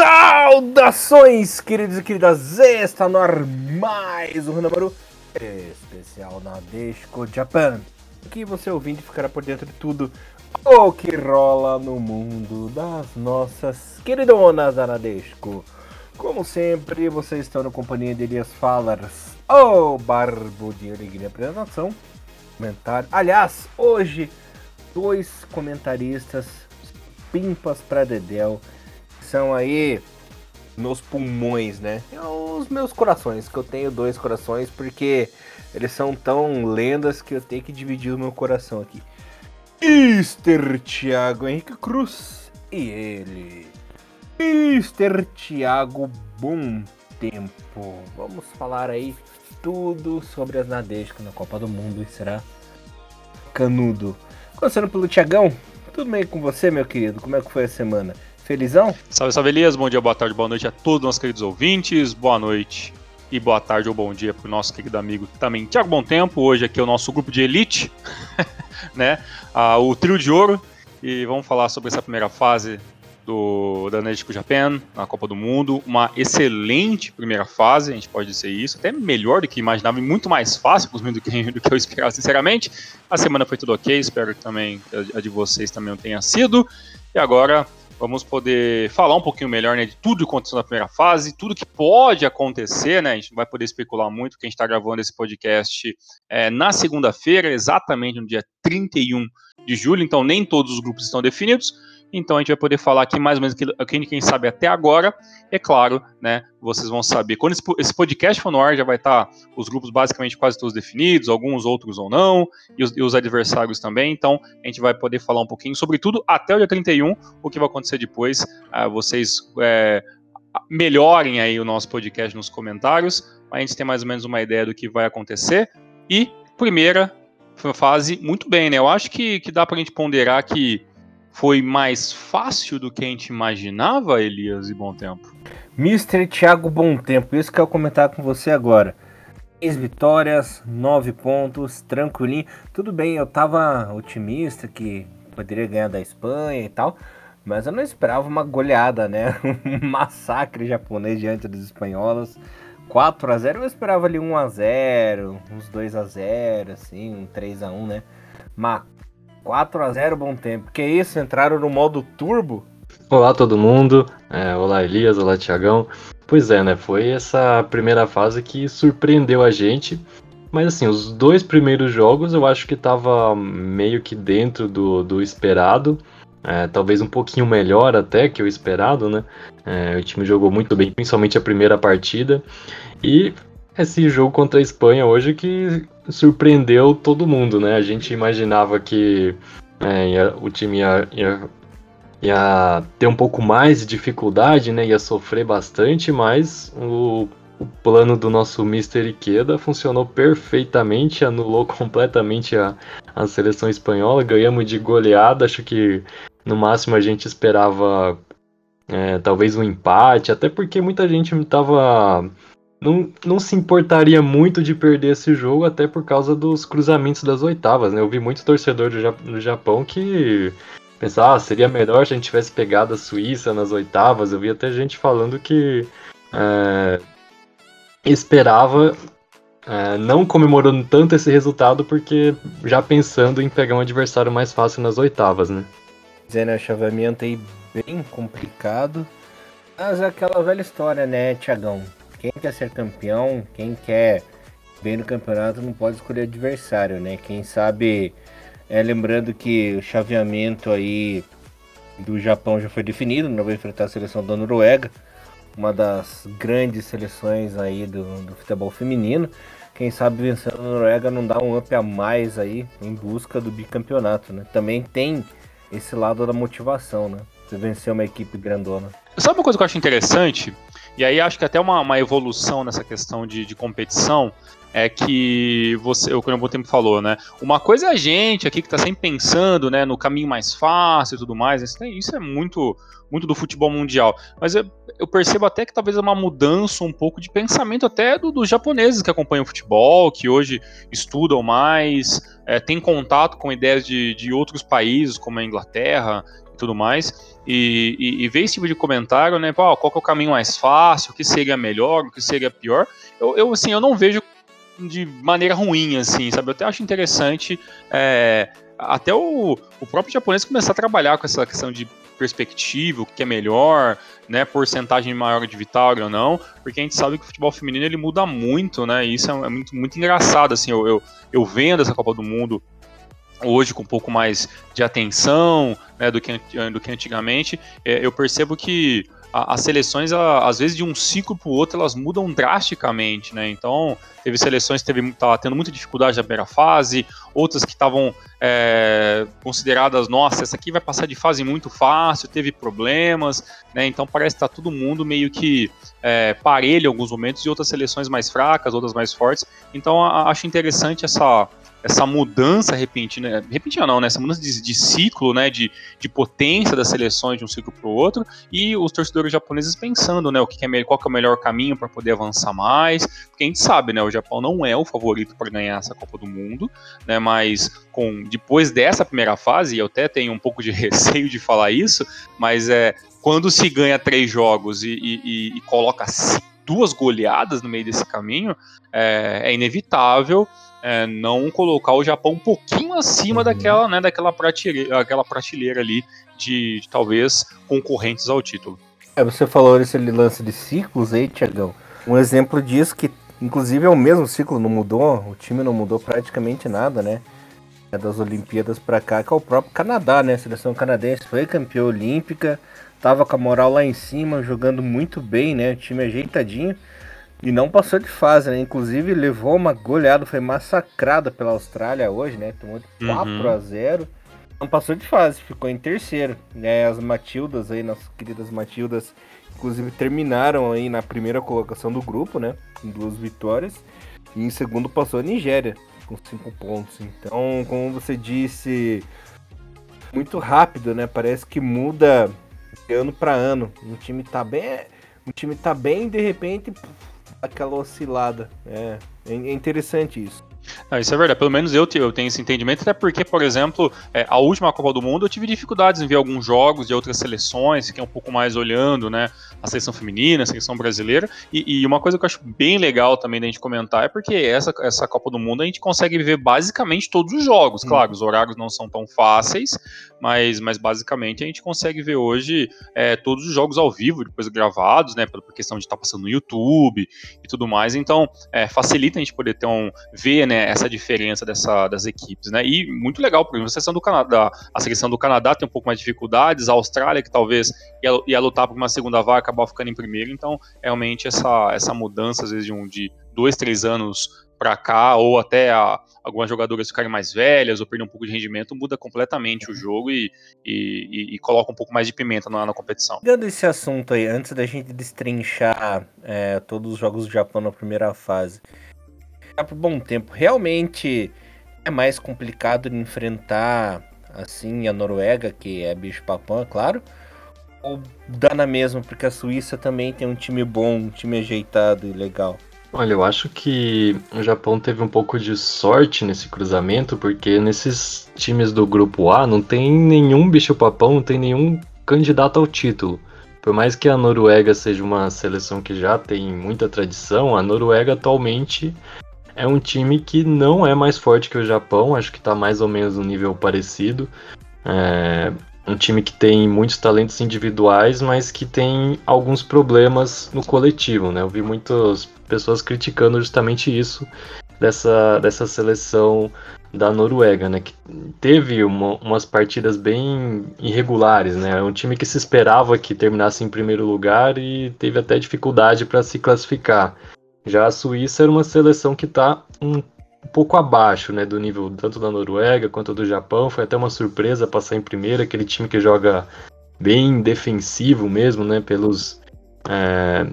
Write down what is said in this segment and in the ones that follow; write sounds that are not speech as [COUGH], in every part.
Saudações, queridos e queridas! Está no ar mais um Hanamaru especial na Desco Japan. Aqui você ouvindo ficará por dentro de tudo o que rola no mundo das nossas queridonas da Nadesco. Como sempre, vocês estão na companhia de Elias Fallers, o Barbo de Alegria Apresentação. Comentário. Aliás, hoje, dois comentaristas pimpas para Dedel são aí meus pulmões, né? É os meus corações, que eu tenho dois corações, porque eles são tão lendas que eu tenho que dividir o meu coração aqui. Mr. Thiago Henrique Cruz e ele, Mr. Thiago Bom Tempo. Vamos falar aí tudo sobre as Nadesco na Copa do Mundo e será canudo. Começando pelo Thiagão, tudo bem com você, meu querido? Como é que foi a semana? Felizão? Salve, salve Elias, bom dia, boa tarde, boa noite a todos os nossos queridos ouvintes, boa noite e boa tarde ou bom dia para o nosso querido amigo também Tiago Bom Tempo, hoje aqui é o nosso grupo de elite, [LAUGHS] né, ah, o trio de ouro, e vamos falar sobre essa primeira fase do, da Netico Japan na Copa do Mundo, uma excelente primeira fase, a gente pode dizer isso, até melhor do que imaginava e muito mais fácil do que, [LAUGHS] do que eu esperava, sinceramente, a semana foi tudo ok, espero que também a de vocês também tenha sido, e agora Vamos poder falar um pouquinho melhor né, de tudo que aconteceu na primeira fase, tudo que pode acontecer, né? A gente não vai poder especular muito, porque a gente está gravando esse podcast é, na segunda-feira, exatamente no dia 31 de julho, então nem todos os grupos estão definidos. Então a gente vai poder falar aqui mais ou menos o que quem sabe até agora. É claro, né? Vocês vão saber. Quando esse podcast for no ar, já vai estar tá os grupos basicamente quase todos definidos, alguns outros ou não, e os, e os, adversários também. Então a gente vai poder falar um pouquinho sobre tudo até o dia 31, o que vai acontecer depois. Uh, vocês é, melhorem aí o nosso podcast nos comentários, a gente tem mais ou menos uma ideia do que vai acontecer. E primeira fase, muito bem, né? Eu acho que, que dá pra gente ponderar que foi mais fácil do que a gente imaginava, Elias e Bom Tempo? Mr. Thiago Bom Tempo, isso que eu comentar com você agora. Três vitórias, nove pontos, tranquilinho. Tudo bem, eu tava otimista que poderia ganhar da Espanha e tal, mas eu não esperava uma goleada, né? [LAUGHS] Um massacre japonês diante dos espanholos. 4 a 0 eu esperava ali 1 a 0 uns 2 a 0 assim, um 3 a 1 né? Mas 4 a 0 bom tempo. Que isso? Entraram no modo turbo? Olá todo mundo. É, olá Elias, olá Tiagão. Pois é, né? Foi essa primeira fase que surpreendeu a gente. Mas assim, os dois primeiros jogos eu acho que tava meio que dentro do, do esperado. É, talvez um pouquinho melhor até que o esperado, né? É, o time jogou muito bem, principalmente a primeira partida. E esse jogo contra a Espanha hoje que surpreendeu todo mundo, né? A gente imaginava que é, ia, o time ia, ia, ia, ter um pouco mais de dificuldade, né? Ia sofrer bastante, mas o, o plano do nosso Mr. Ikeda funcionou perfeitamente, anulou [LAUGHS] completamente a, a seleção espanhola, ganhamos de goleada, acho que no máximo a gente esperava é, talvez um empate, até porque muita gente estava não, não se importaria muito de perder esse jogo, até por causa dos cruzamentos das oitavas, né? Eu vi muito torcedor do, Japão que pensava, ah, seria melhor se a gente tivesse pegado a Suíça nas oitavas. Eu vi até gente falando que é, esperava, é, não comemorando tanto esse resultado, porque já pensando em pegar um adversário mais fácil nas oitavas, né? Dizendo, o chaveamento aí bem complicado. Mas é aquela velha história, né, Tiagão? Quem quer ser campeão, quem quer bem no campeonato não pode escolher adversário, né? Quem sabe, é, lembrando que o chaveamento aí do Japão já foi definido, não vai enfrentar a seleção da Noruega, uma das grandes seleções aí do, do futebol feminino. Quem sabe vencendo a Noruega não dá um up a mais aí em busca do bicampeonato, né? Também tem esse lado da motivação, né? Você vencer uma equipe grandona. Sabe uma coisa que eu acho interessante? E aí acho que até uma, uma evolução nessa questão de, de competição é que você, o que Tempo falou, né? Uma coisa é a gente aqui que está sempre pensando, né, no caminho mais fácil e tudo mais. Isso, isso é muito, muito do futebol mundial. Mas eu, eu, percebo até que talvez é uma mudança um pouco de pensamento até do, dos japoneses que acompanham o futebol, que hoje estudam mais, é, têm contato com ideias de, de outros países, como a Inglaterra tudo mais, e, e, e, ver esse tipo de comentário, né, qual que é o caminho mais fácil, o que seria melhor, o que seria pior, eu, eu assim, eu não vejo de maneira ruim, assim, sabe, eu até acho interessante, é, até o, o próprio japonês começar a trabalhar com essa questão de perspectiva, o que é melhor, né, porcentagem maior de vitória ou não, porque a gente sabe que o futebol feminino ele muda muito, né, e isso é, é muito, muito engraçado, assim, eu, eu, eu vendo essa Copa do Mundo hoje com um pouco mais de atenção né, do, que, do que antigamente, é, eu percebo que as seleções, às vezes, de um ciclo para o outro, elas mudam drasticamente, né? Então, teve seleções que estavam tendo muita dificuldade na primeira fase, outras que estavam é, consideradas, nossa, essa aqui vai passar de fase muito fácil, teve problemas, né? Então, parece que está todo mundo meio que é, parelho em alguns momentos, e outras seleções mais fracas, outras mais fortes. Então, a, acho interessante essa, essa mudança repentina, repentina não, né? Essa mudança de, de ciclo, né? De, de potência das seleções de um ciclo para o outro e os torcedores japoneses pensando, né? O que é, qual que é o melhor caminho para poder avançar mais, porque a gente sabe, né? O Japão não é o favorito para ganhar essa Copa do Mundo, né? Mas com depois dessa primeira fase, eu até tenho um pouco de [LAUGHS] receio de falar isso, mas é quando se ganha três jogos e, e, e coloca duas goleadas no meio desse caminho, é, é inevitável é, não colocar o Japão um pouquinho acima uhum. daquela, né, daquela prateleira, aquela prateleira ali de, de, talvez concorrentes ao título. É, você falou esse lance de ciclos aí, Tiagão. Um exemplo disso que, inclusive, é o mesmo ciclo, não mudou, o time não mudou praticamente nada, né? É das Olimpíadas para cá, que é o próprio Canadá, né? A seleção canadense foi campeã olímpica, tava com a moral lá em cima, jogando muito bem, né? O time ajeitadinho. E não passou de fase, né? Inclusive levou uma goleada, foi massacrada pela Austrália hoje, né? Tomou de 4 uhum. a 0 Não passou de fase, ficou em terceiro. Né? As Matildas aí, nossas queridas Matildas, inclusive terminaram aí na primeira colocação do grupo, né? Com duas vitórias. E em segundo passou a Nigéria, com cinco pontos. Então, como você disse, muito rápido, né? Parece que muda de ano para ano. Um time tá bem. Um time tá bem de repente aquela oscilada. É, é interessante isso. Não, isso é verdade. Pelo menos eu, eu tenho esse entendimento, até porque, por exemplo, é, a última Copa do Mundo eu tive dificuldades em ver alguns jogos de outras seleções, fiquei um pouco mais olhando, né, a seleção feminina, a seleção brasileira. E, e, uma coisa que eu acho bem legal também da gente comentar é porque essa, essa Copa do Mundo a gente consegue ver basicamente todos os jogos. Claro, os horários não são tão fáceis, mas, mas basicamente a gente consegue ver hoje é, todos os jogos ao vivo, depois gravados, né, por questão de estar tá passando no YouTube e tudo mais. Então, é, facilita a gente poder ter um ver, né, essa diferença dessa, das equipes, né? E muito legal, porque a seleção do Canadá, a seleção do Canadá tem um pouco mais de dificuldades, a Austrália que talvez ia, ia lutar por uma segunda vaga, acabou ficando em primeiro, então realmente essa, essa mudança às vezes de um de dois, três anos para cá, ou até a, algumas jogadoras ficarem mais velhas ou perder um pouco de rendimento, muda completamente o jogo e, e, e, coloca um pouco mais de pimenta na, na competição. Pegando esse assunto aí, antes da gente destrinchar é, todos os jogos do Japão na primeira fase, por bom tempo. Realmente é mais complicado enfrentar assim a Noruega, que é bicho papão, é claro. Ou dá na mesma, porque a Suíça também tem um time bom, um time ajeitado e legal. Olha, eu acho que o Japão teve um pouco de sorte nesse cruzamento, porque nesses times do grupo A não tem nenhum bicho-papão, não tem nenhum candidato ao título. Por mais que a Noruega seja uma seleção que já tem muita tradição, a Noruega atualmente é um time que não é mais forte que o Japão, acho que está mais ou menos no nível parecido. É um time que tem muitos talentos individuais, mas que tem alguns problemas no coletivo, né? Eu vi muitas pessoas criticando justamente isso dessa, dessa seleção da Noruega, né? Que teve uma, umas partidas bem irregulares, né? É um time que se esperava que terminasse em primeiro lugar e teve até dificuldade para se classificar. Já a Suíça era uma seleção que está um, pouco abaixo né, do nível tanto da Noruega quanto do Japão. Foi até uma surpresa passar em primeiro, aquele time que joga bem defensivo mesmo, né? Pelos é,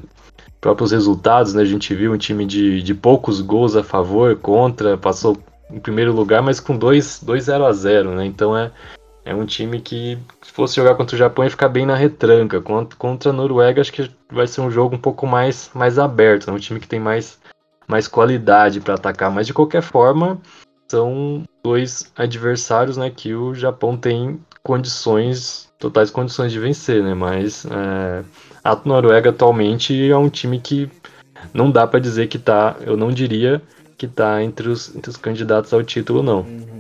próprios resultados, né? A gente viu um time de, de poucos gols a favor, contra, passou em primeiro lugar, mas com 2 0 a 0 né? Então é, é um time que, se fosse jogar contra o Japão, ia ficar bem na retranca. Contra, a Noruega, acho que vai ser um jogo um pouco mais, mais aberto. É um time que tem mais, mais qualidade para atacar. Mas, de qualquer forma, são dois adversários, né, que o Japão tem condições, totais condições de vencer, né? Mas é, a Noruega atualmente é um time que não dá para dizer que tá, eu não diria que tá entre os, entre os candidatos ao título, não. Uhum.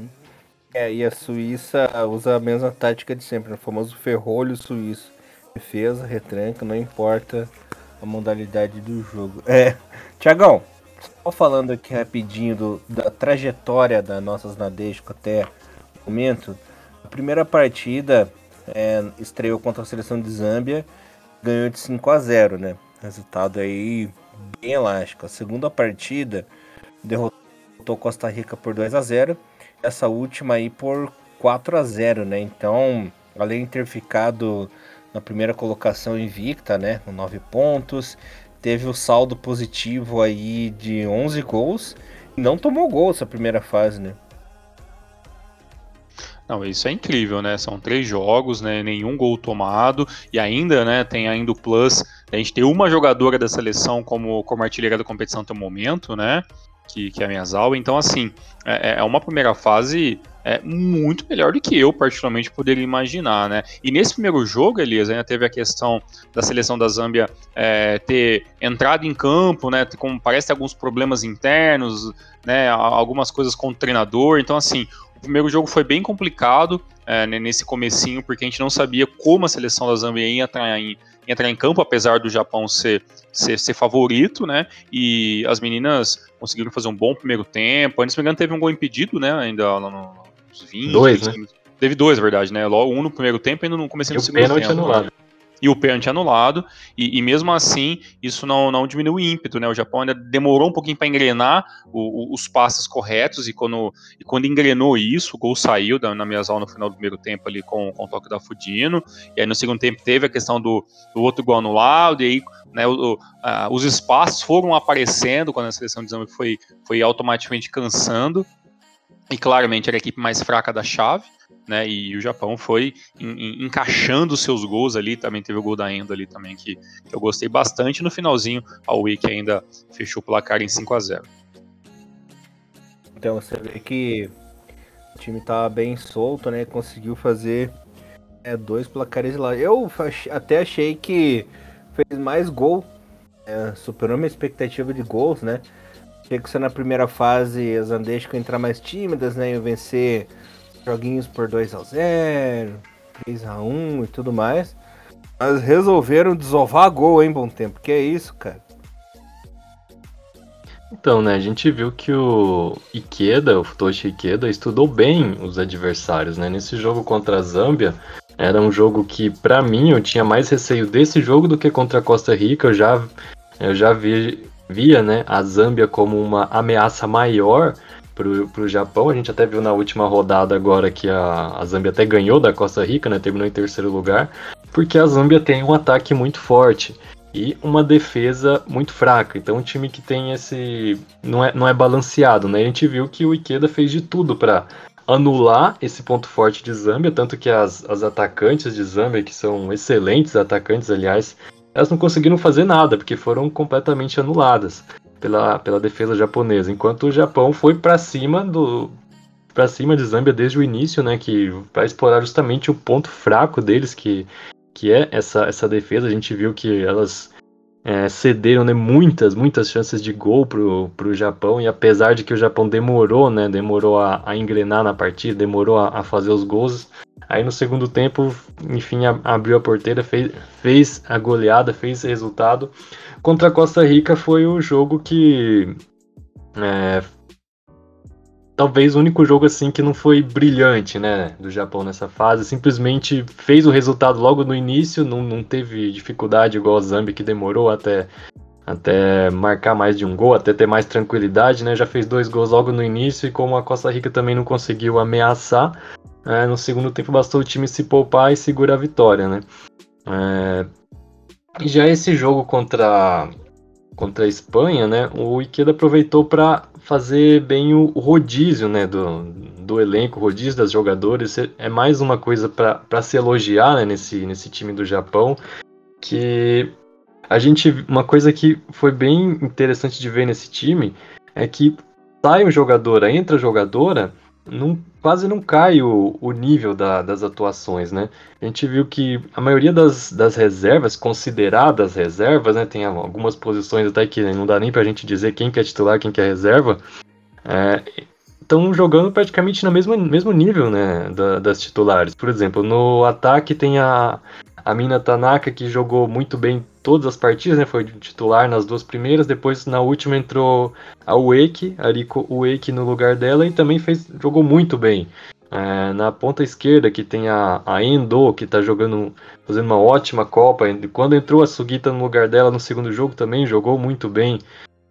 É, e a Suíça usa a mesma tática de sempre, né? o famoso ferrolho suíço. Defesa, retranca, não importa a modalidade do jogo. É, [LAUGHS] Tiagão, só falando aqui rapidinho do, da trajetória das nossas Nadesco até o momento. A primeira partida é, estreou contra a seleção de Zâmbia, ganhou de 5 a 0 né? Resultado aí bem elástico. A segunda partida derrotou Costa Rica por 2 a 0 essa última aí por 4 a 0 né? Então, além de ter ficado na primeira colocação invicta, né, com 9 pontos, teve o saldo positivo aí de 11 gols não tomou gol essa primeira fase, né? Não, isso é incrível, né? São três jogos, né? Nenhum gol tomado e ainda, né? Tem ainda o plus. A gente tem uma jogadora da seleção como, como artilheira da competição até o momento, né? Que, que é a Miyazawa. Então, assim, é, é uma primeira fase é muito melhor do que eu, particularmente, poderia imaginar, né? E nesse primeiro jogo, Elias, ainda teve a questão da seleção da Zâmbia é, ter entrado em campo, né? Como parece ter alguns problemas internos, né? Algumas coisas com o treinador. Então, assim, o primeiro jogo foi bem complicado é, nesse comecinho, porque a gente não sabia como a seleção da Zâmbia ia entrar em, entrar em campo, apesar do Japão ser, ser, ser, favorito, né? E as meninas conseguiram fazer um bom primeiro tempo. Antes, se não me engano, teve um gol impedido, né? Ainda lá no, nos 20. Dois, né? Teve dois, na verdade, né? Logo um no primeiro tempo e ainda no começo do segundo tempo. anulado. E o pênalti anulado, e, e, mesmo assim isso não, não diminuiu o ímpeto, né? O Japão ainda demorou um pouquinho para engrenar o, o, os passos corretos, e quando, e quando engrenou isso, o gol saiu da, na Miyazal no final do primeiro tempo ali com, com o toque da Fudino, e aí no segundo tempo teve a questão do, do outro gol anulado, e aí né, o, a, os espaços foram aparecendo quando a seleção de Zambia foi, foi automaticamente cansando, e claramente era a equipe mais fraca da chave, né? E o Japão foi em, em, encaixando seus gols ali, também teve o gol da Endo ali também que, eu gostei bastante. No finalzinho, a Wiki ainda fechou o placar em 5 a 0. Então você vê que o time estava bem solto, né? Conseguiu fazer é, dois placares lá. Eu até achei que fez mais gol, é, superou minha expectativa de gols, né? Achei que se na primeira fase as Andesco entrar mais tímidas, né? E vencer joguinhos por 2 a 0 3 a 1 e tudo mais. Mas resolveram desovar gol, hein, bom tempo. Que é isso, cara? Então, né, a gente viu que o Ikeda, o Futoshi Ikeda, estudou bem os adversários, né? Nesse jogo contra a Zâmbia, era um jogo que, para mim, eu tinha mais receio desse jogo do que contra a Costa Rica. Eu já, eu já vi, via, né, a Zâmbia como uma ameaça maior pro, pro Japão. A gente até viu na última rodada agora que a, a Zâmbia até ganhou da Costa Rica, né? Terminou em terceiro lugar. Porque a Zâmbia tem um ataque muito forte e uma defesa muito fraca. Então, um time que tem esse. não é, não é balanceado, né? A gente viu que o Ikeda fez de tudo para anular esse ponto forte de Zâmbia, tanto que as, as atacantes de Zâmbia, que são excelentes atacantes, aliás, elas não conseguiram fazer nada, porque foram completamente anuladas pela, pela defesa japonesa, enquanto o Japão foi para cima do para cima de Zâmbia desde o início, né, que para explorar justamente o ponto fraco deles, que, que é essa, essa defesa. A gente viu que elas é, cederam né, muitas, muitas chances de gol pro, pro Japão, e apesar de que o Japão demorou, né, demorou a, a engrenar na partida, demorou a, a, fazer os gols, aí no segundo tempo, enfim, a, abriu a porteira, fez, fez a goleada, fez esse resultado. Contra a Costa Rica foi o jogo que. É, talvez o único jogo assim que não foi brilhante, né, do Japão nessa fase. Simplesmente fez o resultado logo no início, não, não teve dificuldade igual o Zambi que demorou até até marcar mais de um gol, até ter mais tranquilidade, né? Já fez dois gols logo no início e como a Costa Rica também não conseguiu ameaçar, é, no segundo tempo bastou o time se poupar e segurar a vitória, né? É, e já esse jogo contra, contra a Espanha, né, o Ikeda aproveitou para fazer bem o rodízio né, do, do elenco, rodízio das jogadores. É mais uma coisa para se elogiar né, nesse, nesse time do Japão, que a gente uma coisa que foi bem interessante de ver nesse time é que sai um jogadora, entra jogadora não, quase não cai o, o nível da, das atuações, né? A gente viu que a maioria das, das reservas, consideradas reservas, né? Tem algumas posições até que não dá nem pra gente dizer quem que é titular, quem que é reserva. Estão é, jogando praticamente no mesmo, mesmo nível, né? Da, das titulares. Por exemplo, no ataque tem a, a Mina Tanaka, que jogou muito bem todas as partidas, né? Foi titular nas duas primeiras, depois na última entrou a Wake, a Riko Wake no lugar dela e também fez, jogou muito bem. É, na ponta esquerda que tem a, a Endo, que está jogando, fazendo uma ótima Copa. Quando entrou a Sugita no lugar dela no segundo jogo também jogou muito bem.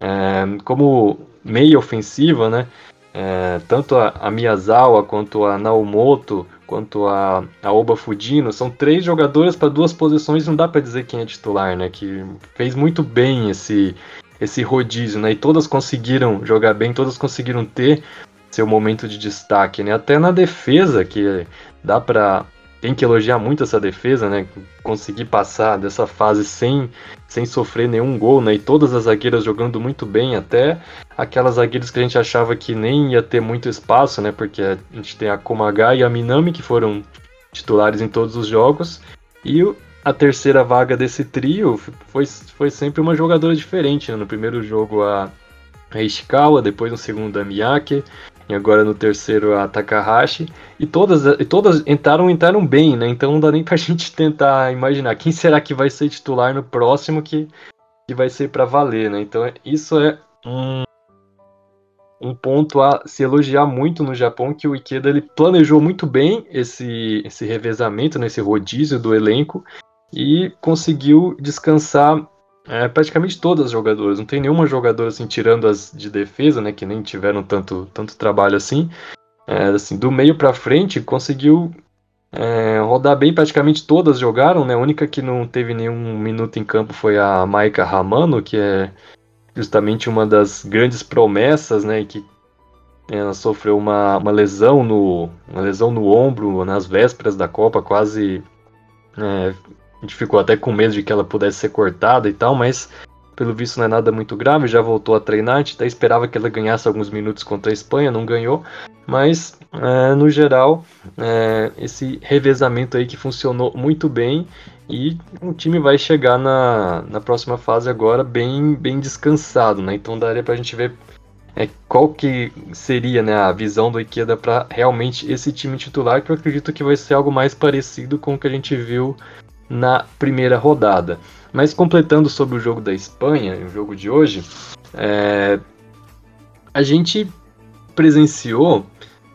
É, como meia ofensiva, né? É, tanto a, a, Miyazawa quanto a Naomoto, quanto a, a Oba Fudino, são três jogadoras para duas posições, não dá para dizer quem é titular, né? Que fez muito bem esse, esse rodízio, né? E todas conseguiram jogar bem, todas conseguiram ter seu momento de destaque, né? Até na defesa, que dá para tem que elogiar muito essa defesa, né? Conseguir passar dessa fase sem, sem sofrer nenhum gol, né? E todas as zagueiras jogando muito bem, até aquelas zagueiras que a gente achava que nem ia ter muito espaço, né? Porque a gente tem a Komaga e a Minami, que foram titulares em todos os jogos. E a terceira vaga desse trio foi, foi sempre uma jogadora diferente, né? No primeiro jogo a, a Ishikawa, depois no segundo a Miyake, e agora no terceiro a Takahashi. E todas, e todas entraram entraram bem, né? Então não dá nem pra [LAUGHS] gente tentar imaginar quem será que vai ser titular no próximo que, que vai ser para valer, né? Então é, isso é um, um ponto a se elogiar muito no Japão, que o Ikeda ele planejou muito bem esse, esse revezamento, né, esse rodízio do elenco e conseguiu descansar é, praticamente todas as jogadoras. Não tem nenhuma jogadora assim, tirando as de defesa, né? Que nem tiveram tanto, tanto trabalho assim. É, assim do meio para frente, conseguiu é, rodar bem, praticamente todas jogaram, né? A única que não teve nenhum minuto em campo foi a Maika Ramano, que é justamente uma das grandes promessas, né? Que ela sofreu uma, uma lesão no uma lesão no ombro nas vésperas da Copa, quase é, gente ficou até com medo de que ela pudesse ser cortada e tal, mas pelo visto não é nada muito grave, já voltou a treinar. A gente até esperava que ela ganhasse alguns minutos contra a Espanha, não ganhou. Mas, é, no geral, é, esse revezamento aí que funcionou muito bem e o time vai chegar na, na próxima fase agora bem, bem descansado, né? Então daria pra gente ver é, qual que seria né, a visão do Ikeda para realmente esse time titular, que eu acredito que vai ser algo mais parecido com o que a gente viu na primeira rodada. Mas completando sobre o jogo da Espanha, o jogo de hoje, é, a gente presenciou,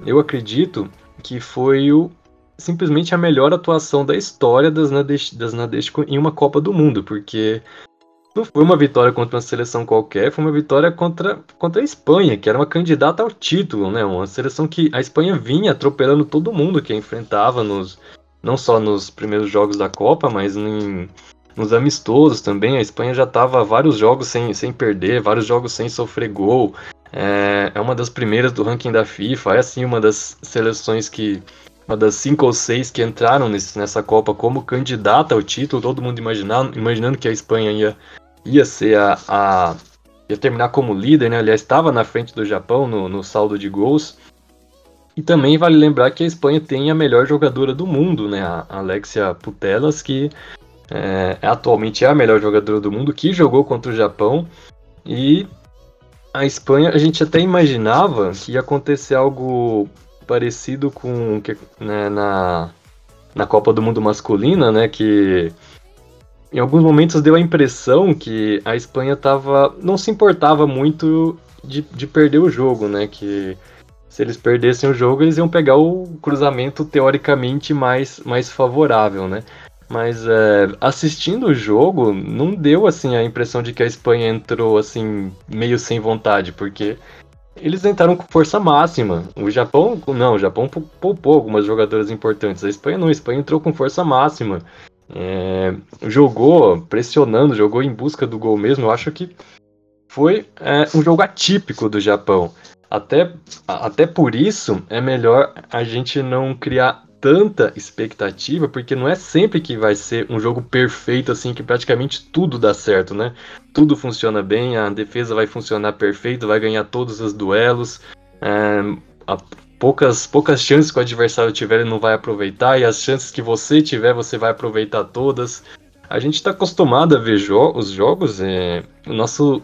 eu acredito, que foi o, simplesmente a melhor atuação da história das, Nadeshiko em uma Copa do Mundo, porque não foi uma vitória contra uma seleção qualquer, foi uma vitória contra, contra a Espanha, que era uma candidata ao título, né? Uma seleção que a Espanha vinha atropelando todo mundo que a enfrentava nos, não só nos primeiros jogos da Copa, mas em, nos amistosos também. A Espanha já estava vários jogos sem, sem perder, vários jogos sem sofrer gol. É, é uma das primeiras do ranking da FIFA, é assim uma das seleções que. Uma das cinco ou seis que entraram nesse, nessa Copa como candidata ao título, todo mundo imaginando, imaginando que a Espanha ia, ia ser a, a ia terminar como líder, né? Aliás, estava na frente do Japão no, no saldo de gols. E também vale lembrar que a Espanha tem a melhor jogadora do mundo, né? A Alexia Putelas, que é, atualmente é a melhor jogadora do mundo, que jogou contra o Japão. E a Espanha, a gente até imaginava que ia acontecer algo parecido com né, na, na Copa do Mundo masculina, né? Que em alguns momentos deu a impressão que a Espanha tava, não se importava muito de, de perder o jogo, né? Que se eles perdessem o jogo, eles iam pegar o cruzamento teoricamente mais, mais favorável, né? Mas é, assistindo o jogo, não deu assim a impressão de que a Espanha entrou assim meio sem vontade, porque eles entraram com força máxima. O Japão, não, o Japão poupou algumas jogadoras importantes. A Espanha não, a Espanha entrou com força máxima. É, jogou pressionando, jogou em busca do gol mesmo. Eu acho que foi é, um jogo atípico do Japão. Até, até por isso é melhor a gente não criar tanta expectativa, porque não é sempre que vai ser um jogo perfeito, assim, que praticamente tudo dá certo, né? Tudo funciona bem, a defesa vai funcionar perfeito, vai ganhar todos os duelos, é, a, poucas, poucas chances que o adversário tiver ele não vai aproveitar, e as chances que você tiver, você vai aproveitar todas. A gente está acostumado a ver jo os jogos, é, o nosso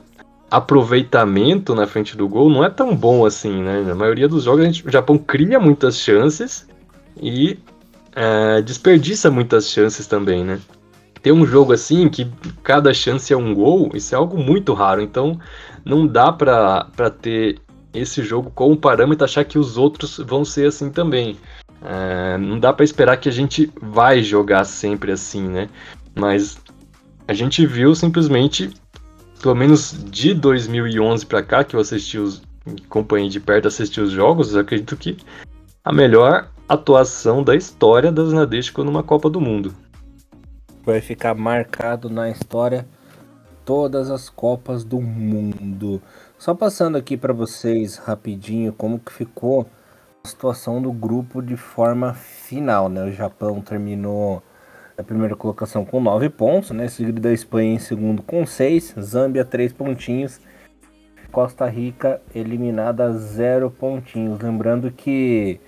aproveitamento na frente do gol não é tão bom assim, né? Na maioria dos jogos gente, o Japão cria muitas chances e é, desperdiça muitas chances também, né? Ter um jogo assim que cada chance é um gol, isso é algo muito raro. Então não dá para ter esse jogo como parâmetro achar que os outros vão ser assim também. É, não dá para esperar que a gente vai jogar sempre assim, né? Mas a gente viu simplesmente, pelo menos de 2011 para cá, que eu assisti os, acompanhei de perto, assisti os jogos, acredito que a melhor atuação da história das Nadeshiko numa Copa do Mundo. Vai ficar marcado na história todas as Copas do Mundo. Só passando aqui para vocês rapidinho como que ficou a situação do grupo de forma final, né? O Japão terminou a primeira colocação com 9 pontos, né? Seguido da Espanha em segundo com 6, Zâmbia 3 pontinhos, Costa Rica eliminada 0 pontinhos. Lembrando que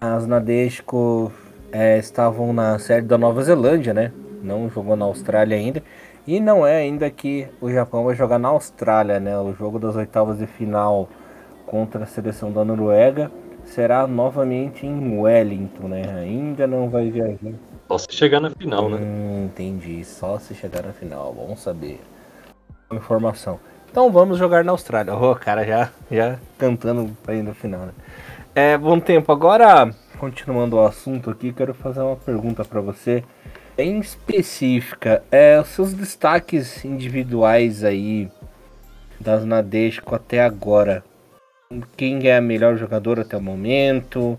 as Nadeshko é, estavam na série da Nova Zelândia, né? Não jogou na Austrália ainda. E não é ainda que o Japão vai jogar na Austrália, né? O jogo das oitavas de final contra a seleção da Noruega será novamente em Wellington, né? Ainda não vai viajar. Só se chegar na final, né? hum? Entendi, só se chegar na final, bom saber. Informação. Então vamos jogar na Austrália. O oh, cara já, já cantando ir no final, né? É, bom tempo. Agora, continuando o assunto aqui, quero fazer uma pergunta para você em específica, é, os seus destaques individuais aí das Nadesco até agora. Quem é a melhor jogadora até o momento?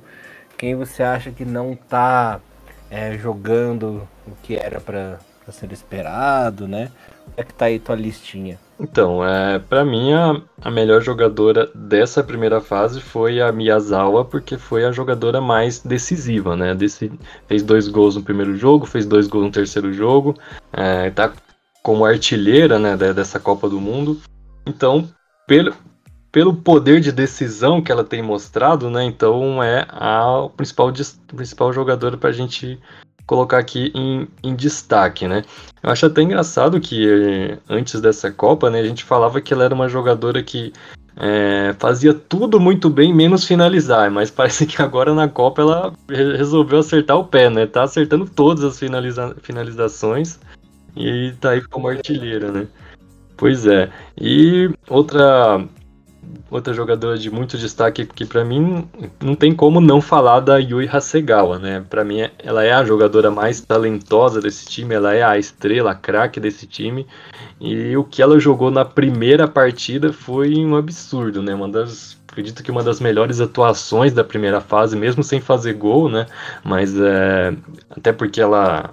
Quem você acha que não está é, jogando o que era para ser esperado, né? Como é que tá aí tua listinha? Então, é, para mim, a, a, melhor jogadora dessa primeira fase foi a Miyazawa, porque foi a jogadora mais decisiva, né? Desse, fez dois gols no primeiro jogo, fez dois gols no terceiro jogo, é, tá como artilheira né, dessa Copa do Mundo. Então, pelo, pelo poder de decisão que ela tem mostrado, né? Então é a principal, principal jogadora para a gente colocar aqui em, em, destaque, né? Eu acho até engraçado que eh, antes dessa Copa, né, a gente falava que ela era uma jogadora que é, fazia tudo muito bem, menos finalizar, mas [LAUGHS] parece que agora na Copa ela resolveu acertar o pé, né? Tá acertando todas as finaliza finalizações e tá aí como artilheira, né? Pois é. E outra outra jogadora de muito destaque que para mim não tem como não falar da Yui Hasegawa, né? Para mim ela é a jogadora mais talentosa desse time, ela é a estrela, a craque desse time. E o que ela jogou na primeira partida foi um absurdo, né? Uma das acredito que uma das melhores atuações da primeira fase, mesmo sem fazer gol, né? Mas é, até porque ela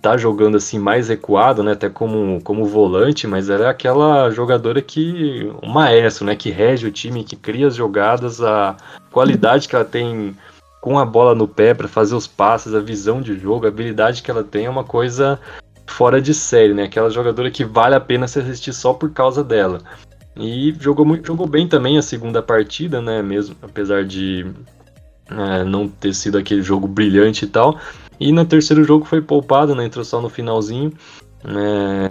tá jogando assim mais recuado, né, até como, como volante, mas ela é aquela jogadora que um maestro, né, que rege o time, que cria as jogadas, a qualidade que ela tem com a bola no pé para fazer os passes, a visão de jogo, a habilidade que ela tem é uma coisa fora de série, né? Aquela jogadora que vale a pena se assistir só por causa dela. E jogou muito, jogou bem também a segunda partida, né? Mesmo apesar de é, não ter sido aquele jogo brilhante e tal, e no terceiro jogo foi poupado, né? Entrou só no finalzinho. É...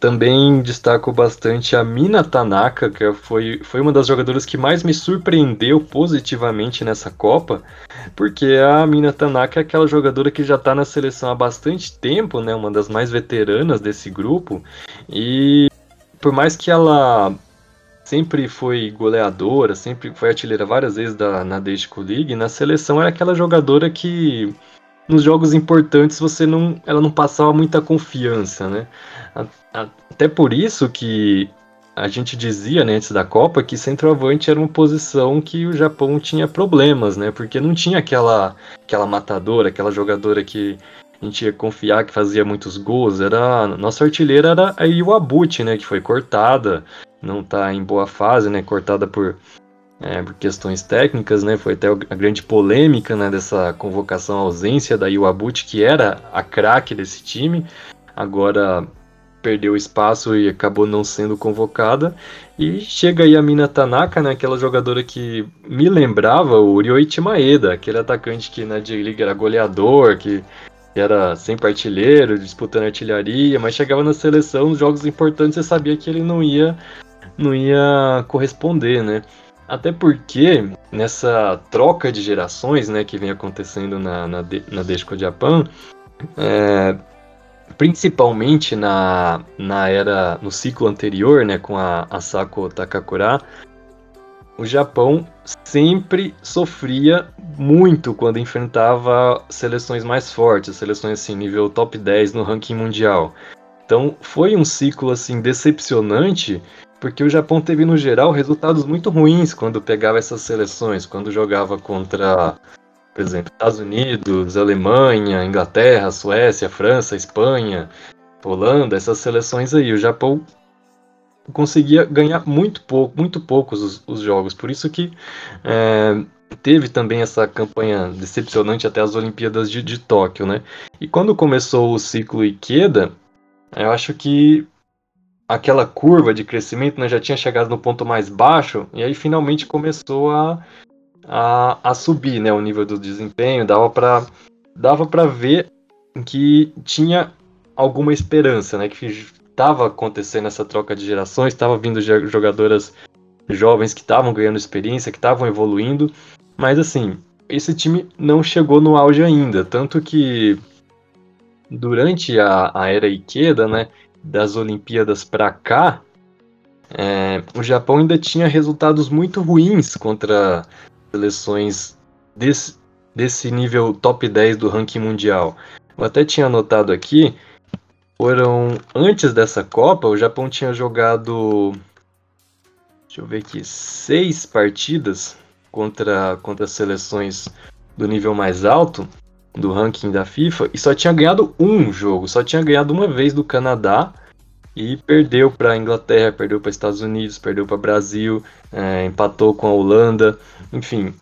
Também destaco bastante a Mina Tanaka, que foi, foi uma das jogadoras que mais me surpreendeu positivamente nessa Copa, porque a Mina Tanaka é aquela jogadora que já está na seleção há bastante tempo, né, uma das mais veteranas desse grupo, e por mais que ela sempre foi goleadora, sempre foi artilheira várias vezes da, na Nadeshiko League, na seleção era aquela jogadora que nos jogos importantes você não, ela não passava muita confiança, né? Até por isso que a gente dizia né, antes da Copa que centroavante era uma posição que o Japão tinha problemas, né? Porque não tinha aquela, aquela matadora, aquela jogadora que a gente ia confiar que fazia muitos gols. Era nossa artilheira era a Iwabuchi, né? Que foi cortada, não está em boa fase, né? Cortada por é, por questões técnicas, né? Foi até a grande polêmica né, dessa convocação ausência da Iwabuchi, que era a craque desse time. Agora perdeu espaço e acabou não sendo convocada. E chega aí a Mina Tanaka, né, aquela jogadora que me lembrava o Ryoichi Maeda, aquele atacante que na J-League era goleador, que era sempre artilheiro, disputando artilharia, mas chegava na seleção, nos jogos importantes, você sabia que ele não ia, não ia corresponder, né? Até porque nessa troca de gerações, né, que vem acontecendo na, na, na Desco Japan, é, principalmente na, na era, no ciclo anterior, né, com a Asako Takakura, o Japão sempre sofria muito quando enfrentava seleções mais fortes, seleções assim, nível top 10 no ranking mundial. Então foi um ciclo assim decepcionante, porque o Japão teve no geral resultados muito ruins quando pegava essas seleções, quando jogava contra, por exemplo, Estados Unidos, Alemanha, Inglaterra, Suécia, França, Espanha, Holanda, essas seleções aí. O Japão conseguia ganhar muito pouco, muito poucos os, os jogos. Por isso que é, teve também essa campanha decepcionante até as Olimpíadas de, de Tóquio, né? E quando começou o ciclo Ikeda, eu acho que aquela curva de crescimento né, já tinha chegado no ponto mais baixo e aí finalmente começou a, a, a subir, né? O nível do desempenho dava para dava ver que tinha alguma esperança, né? Que estava acontecendo essa troca de gerações, estava vindo jogadoras jovens que estavam ganhando experiência, que estavam evoluindo, mas assim, esse time não chegou no auge ainda, tanto que durante a, a era Ikeda, né, das Olimpíadas para cá, é, o Japão ainda tinha resultados muito ruins contra seleções desse, desse nível top 10 do ranking mundial. Eu até tinha anotado aqui foram antes dessa Copa, o Japão tinha jogado deixa eu ver aqui, seis partidas contra contra seleções do nível mais alto do ranking da FIFA e só tinha ganhado um jogo, só tinha ganhado uma vez do Canadá e perdeu para a Inglaterra, perdeu para Estados Unidos, perdeu para Brasil, é, empatou com a Holanda, enfim.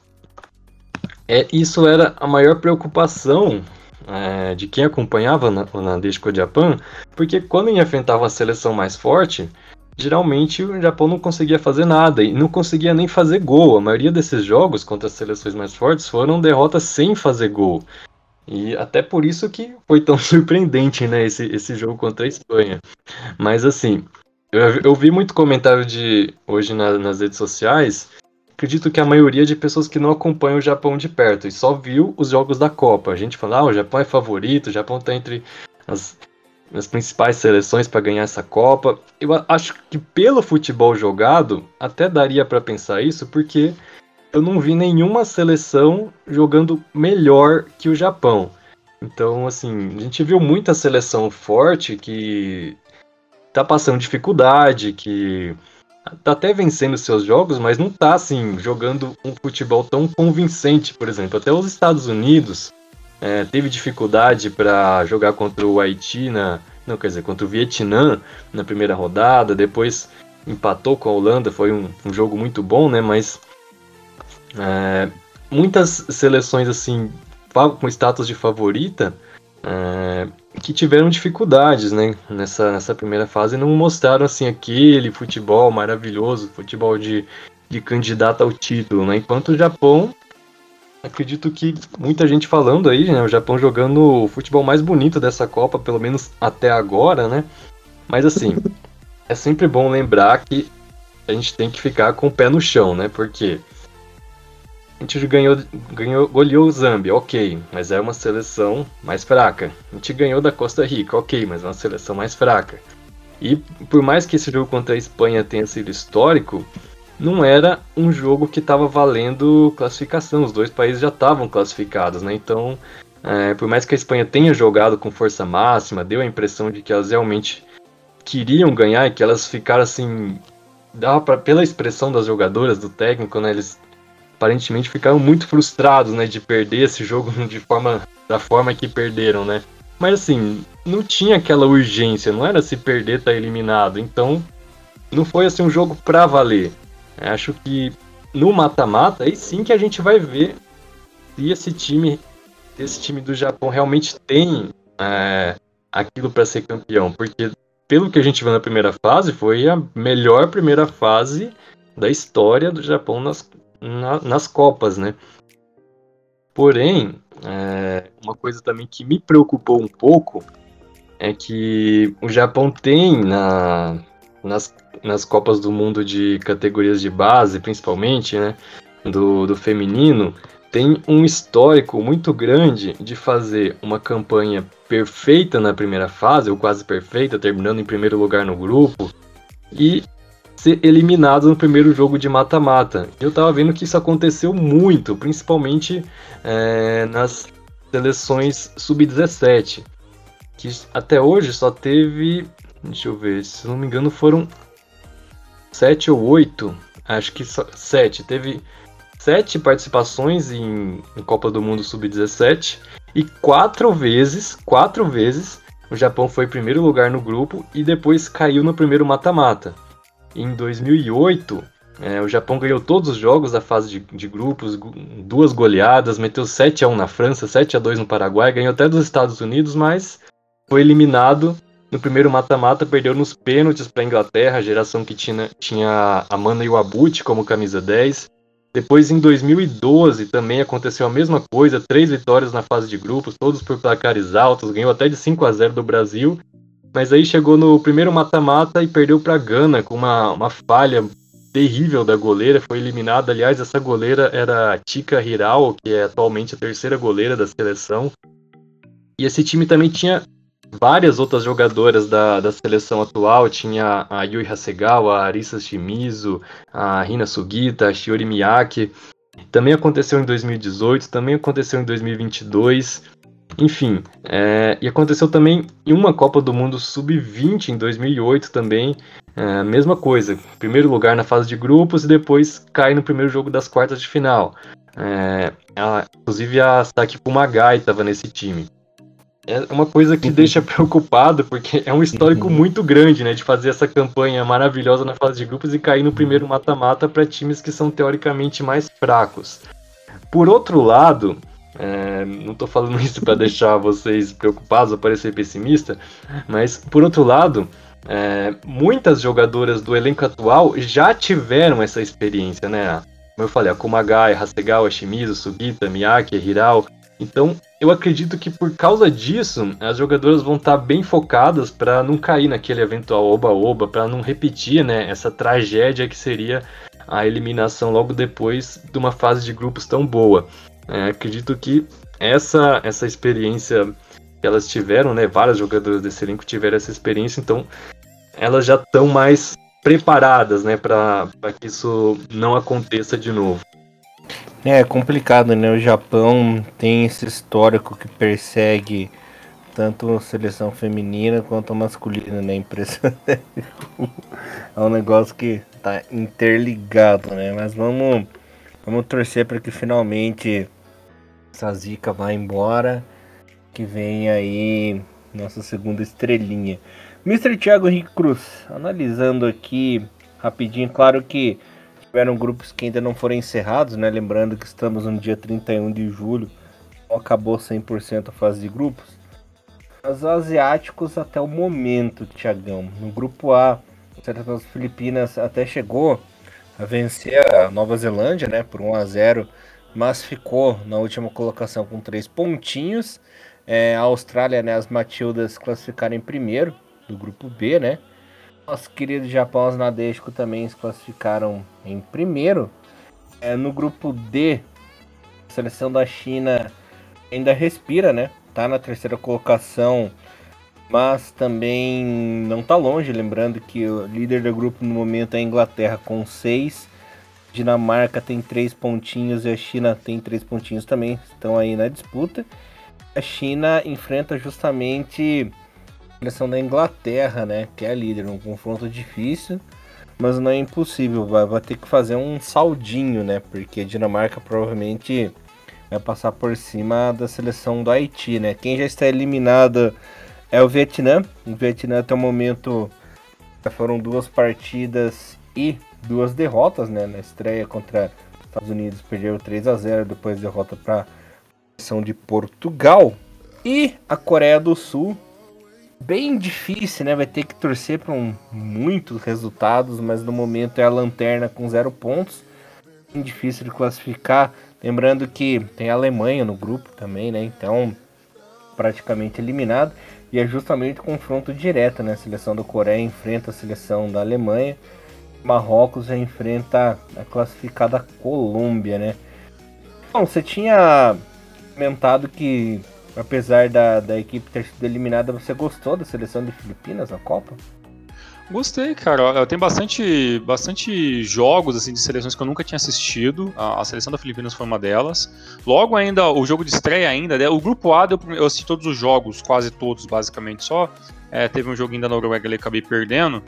É, isso era a maior preocupação é, de quem acompanhava na, na Disco Japan, porque quando enfrentava uma seleção mais forte, geralmente o Japão não conseguia fazer nada e não conseguia nem fazer gol. A maioria desses jogos contra as seleções mais fortes foram derrotas sem fazer gol. E até por isso que foi tão [LAUGHS] surpreendente, né, esse, esse jogo contra a Espanha. Mas assim, eu, eu vi muito comentário de hoje na, nas redes sociais acredito que a maioria de pessoas que não acompanham o Japão de perto e só viu os jogos da Copa. A gente fala, ah, o Japão é favorito, o Japão está entre as, as principais seleções para ganhar essa Copa. Eu acho que pelo futebol jogado, até daria para pensar isso, porque eu não vi nenhuma seleção jogando melhor que o Japão. Então, assim, a gente viu muita seleção forte que tá passando dificuldade, que tá até vencendo seus jogos, mas não tá assim jogando um futebol tão convincente, por exemplo. Até os Estados Unidos é, teve dificuldade para jogar contra o Haiti na, não quer dizer contra o Vietnã na primeira rodada, depois empatou com a Holanda, foi um, um jogo muito bom, né? Mas é, muitas seleções assim com status de favorita é, que tiveram dificuldades né, nessa, nessa primeira fase e não mostraram assim aquele futebol maravilhoso, futebol de, de candidato ao título, né? Enquanto o Japão, acredito que muita gente falando aí, né? O Japão jogando o futebol mais bonito dessa Copa, pelo menos até agora, né? Mas assim, [LAUGHS] é sempre bom lembrar que a gente tem que ficar com o pé no chão, né? Porque a gente ganhou, ganhou, goleou o Zâmbia, ok, mas é uma seleção mais fraca. A gente ganhou da Costa Rica, ok, mas é uma seleção mais fraca. E por mais que esse jogo contra a Espanha tenha sido histórico, não era um jogo que estava valendo classificação. Os dois países já estavam classificados, né? Então, é, por mais que a Espanha tenha jogado com força máxima, deu a impressão de que elas realmente queriam ganhar e que elas ficaram assim. Dava pra, pela expressão das jogadoras, do técnico, né? Eles aparentemente ficaram muito frustrados, né, de perder esse jogo [LAUGHS] de forma da forma que perderam, né? Mas assim, não tinha aquela urgência, não era se perder tá eliminado. Então, não foi assim um jogo pra valer. Eu acho que no mata-mata aí sim que a gente vai ver se esse time esse time do Japão realmente tem é, aquilo para ser campeão, porque pelo que a gente viu na primeira fase, foi a melhor primeira fase da história do Japão nas, na, nas Copas, né? Porém, é, uma coisa também que me preocupou um pouco é que o Japão tem na, nas, nas Copas do Mundo de categorias de base, principalmente, né, do, do feminino, tem um histórico muito grande de fazer uma campanha perfeita na primeira fase, ou quase perfeita, terminando em primeiro lugar no grupo, e ser eliminado no primeiro jogo de mata-mata. Eu tava vendo que isso aconteceu muito, principalmente é, nas seleções sub-17 que até hoje só teve. Deixa eu ver, se não me engano foram sete ou oito. Acho que só, sete. Teve sete participações em, em Copa do Mundo Sub-17 e quatro vezes, quatro vezes, o Japão foi primeiro lugar no grupo e depois caiu no primeiro mata-mata. Em 2008, é, o Japão ganhou todos os jogos da fase de, de, grupos, duas goleadas, meteu 7 a 1 na França, 7 a 2 no Paraguai, ganhou até dos Estados Unidos, mas foi eliminado no primeiro mata-mata, perdeu nos pênaltis para a Inglaterra, a geração que tinha, tinha a Mana Iwabuchi como camisa 10. Depois, em 2012, também aconteceu a mesma coisa, três vitórias na fase de grupos, todos por placares altos, ganhou até de 5 a 0 do Brasil. Mas aí chegou no primeiro mata-mata e perdeu para Gana com uma, uma falha terrível da goleira, foi eliminada. Aliás, essa goleira era a Tika Hirao, que é atualmente a terceira goleira da seleção. E esse time também tinha várias outras jogadoras da, da seleção atual, tinha a Yui Hasegawa, a Arisa Shimizu, a Rina Sugita, a Shiori Miyake. Também aconteceu em 2018, também aconteceu em 2022. Enfim, é, e aconteceu também em uma Copa do Mundo Sub-20 em 2008 também. É, mesma coisa, primeiro lugar na fase de grupos e depois cai no primeiro jogo das quartas de final. É, a, inclusive a Saki Pumagai estava nesse time é uma coisa que uhum. deixa [LAUGHS] preocupado, porque é um histórico uhum. muito grande, né, de fazer essa campanha maravilhosa na fase de grupos e cair no primeiro mata-mata para times que são teoricamente mais fracos. Por outro lado, é, não estou falando [LAUGHS] isso para deixar vocês preocupados ou parecer pessimista, mas por outro lado, é, muitas jogadoras do elenco atual já tiveram essa experiência, né? Como eu falei, a Kumagai, Hasegawa, Shimizu, Sugita, Miyake, Hirao. Então, eu acredito que por causa disso, as jogadoras vão estar tá bem focadas para não cair naquele eventual oba-oba, para não repetir né, essa tragédia que seria a eliminação logo depois de uma fase de grupos tão boa. É, acredito que essa, essa experiência que elas tiveram, né, várias jogadoras desse elenco tiveram essa experiência, então elas já estão mais preparadas né, para que isso não aconteça de novo. É complicado, né? O Japão tem esse histórico que persegue tanto a seleção feminina quanto masculina, né? Impressionante. [LAUGHS] é um negócio que tá interligado, né? Mas vamos, vamos torcer para que finalmente essa zica vá embora, que venha aí nossa segunda estrelinha. Mr. Thiago Henrique Cruz, analisando aqui rapidinho, claro que tiveram grupos que ainda não foram encerrados, né? Lembrando que estamos no dia 31 de julho, acabou 100% a fase de grupos. Os asiáticos até o momento, Tiagão. No grupo A, as Filipinas até chegou a vencer a Nova Zelândia, né, por 1 a 0, mas ficou na última colocação com três pontinhos. É, a Austrália, né, as Matildas classificaram em primeiro do grupo B, né? Nosso querido Japão, os Nadesco também se classificaram em primeiro. É, no grupo D, a seleção da China ainda respira, né? Tá na terceira colocação, mas também não tá longe. Lembrando que o líder do grupo no momento é a Inglaterra com seis. Dinamarca tem três pontinhos e a China tem três pontinhos também. Estão aí na disputa. A China enfrenta justamente seleção da Inglaterra, né? Que é a líder, um confronto difícil, mas não é impossível. Vai, vai ter que fazer um saldinho, né? Porque a Dinamarca provavelmente vai passar por cima da seleção do Haiti, né? Quem já está eliminado é o Vietnã. O Vietnã até o momento já foram duas partidas e duas derrotas, né? Na estreia contra os Estados Unidos perdeu 3 a 0, depois derrota para a seleção de Portugal. E a Coreia do Sul bem difícil, né? Vai ter que torcer para um, muitos resultados, mas no momento é a lanterna com zero pontos. Bem difícil de classificar. Lembrando que tem a Alemanha no grupo também, né? Então, praticamente eliminado. E é justamente confronto direto, né? A seleção da Coreia enfrenta a seleção da Alemanha. Marrocos já enfrenta a classificada Colômbia, né? Bom, você tinha comentado que apesar da, da equipe ter sido eliminada, você gostou da seleção de Filipinas na Copa? Gostei, cara. Tem bastante, bastante jogos assim de seleções que eu nunca tinha assistido. A, a, seleção da Filipinas foi uma delas. Logo ainda, o jogo de estreia ainda, né? o grupo A eu, eu assisti todos os jogos, quase todos, basicamente. Só é, teve um joguinho da Noruega ali que acabei perdendo.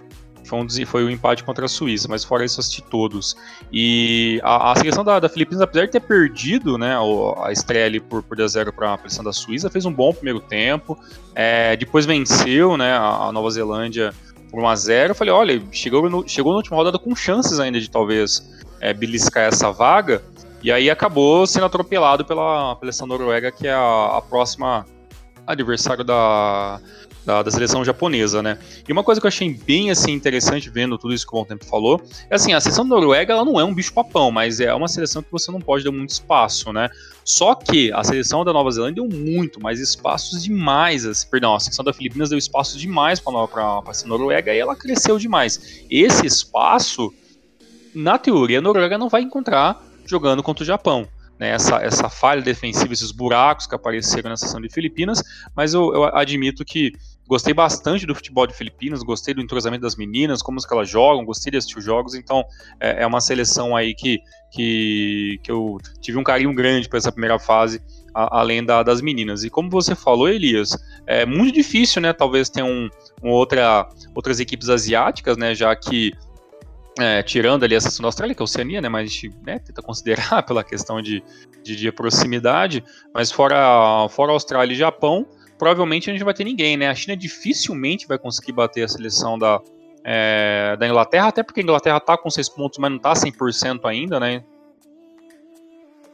Foi, um, foi um empate contra a Suíça, mas fora isso assisti todos. E a, a seleção da, da, Filipinas, apesar de ter perdido né, a estreia ali por, por 2x0 para a seleção da Suíça, fez um bom primeiro tempo. É, depois venceu né, a, a Nova Zelândia por 1x0. Eu falei, olha, chegou, no, chegou na última rodada com chances ainda de talvez é, beliscar essa vaga. E aí acabou sendo atropelado pela, pela seleção noruega, que é a, a próxima adversário da, da, da, seleção japonesa, né? E uma coisa que eu achei bem assim interessante vendo tudo isso que o Tempo falou, é assim, a seleção noruega ela não é um bicho papão, mas é uma seleção que você não pode dar muito espaço, né? Só que a seleção da Nova Zelândia deu muito mais espaços demais, assim, perdão, a seleção da Filipinas deu espaço demais para a Noruega e ela cresceu demais. Esse espaço, na teoria, a Noruega não vai encontrar jogando contra o Japão né, essa, essa falha defensiva, esses buracos que apareceram na sessão de Filipinas, mas eu, eu, admito que gostei bastante do futebol de Filipinas, gostei do entrosamento das meninas, como que elas jogam, gostei de assistir os jogos, então é, é uma seleção aí que, que, que eu tive um carinho grande para essa primeira fase, a, além da, das meninas. E como você falou, Elias, é muito difícil, né, talvez ter um, um outra, outras equipes asiáticas, né, já que é, tirando ali a sessão da Austrália, que é a Oceania, né, mas a gente né, tenta considerar [LAUGHS] pela questão de, de, de, proximidade, mas fora, fora Austrália e Japão, provavelmente a gente vai ter ninguém, né? A China dificilmente vai conseguir bater a seleção da, é, da Inglaterra, até porque a Inglaterra tá com 6 pontos, mas não tá 100% ainda, né?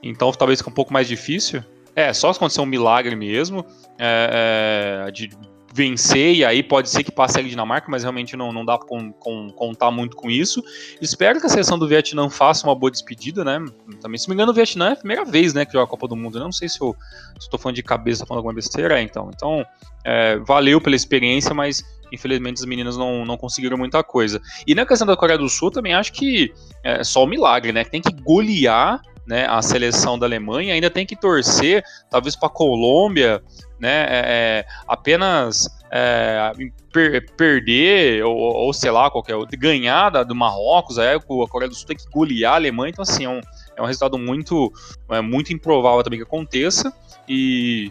Então talvez fique um pouco mais difícil. É, só se acontecer um milagre mesmo, é, é, de vencer, e aí pode ser que passe a Dinamarca, mas realmente não, não dá pra com, com, contar muito com isso. Espero que a seleção do Vietnã faça uma boa despedida, né? Também, se não me engano, o Vietnã é a primeira vez né, que joga a Copa do Mundo. Não sei se eu estou falando de cabeça, falando alguma besteira, é, então. Então, é, valeu pela experiência, mas infelizmente as meninas não, não conseguiram muita coisa. E na questão da Coreia do Sul, também acho que é só um milagre, né? Tem que golear né, a seleção da Alemanha, ainda tem que torcer, talvez para a Colômbia, né, é, é, apenas é, per, perder, ou, ou, sei lá, qualquer outro, ganhar da, do Marrocos, aí a Coreia do Sul tem que golear a Alemanha, então assim, é um, é um resultado muito, é, muito improvável também que aconteça, e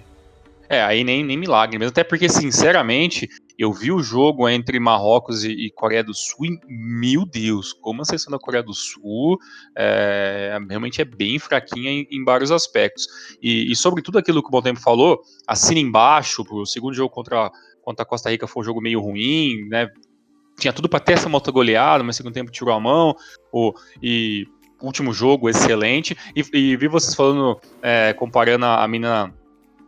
é, aí nem, nem milagre mesmo, até porque, sinceramente, eu vi o jogo entre Marrocos e, e, Coreia do Sul e, meu Deus, como a seleção da Coreia do Sul é, realmente é bem fraquinha em, em vários aspectos. E, e, sobre tudo aquilo que o Bom Tempo falou, assina embaixo, o segundo jogo contra, contra a Costa Rica foi um jogo meio ruim, né? Tinha tudo para ter essa moto goleada, mas segundo tempo tirou a mão, o, e último jogo excelente. E, e vi vocês falando, é, comparando a, a mina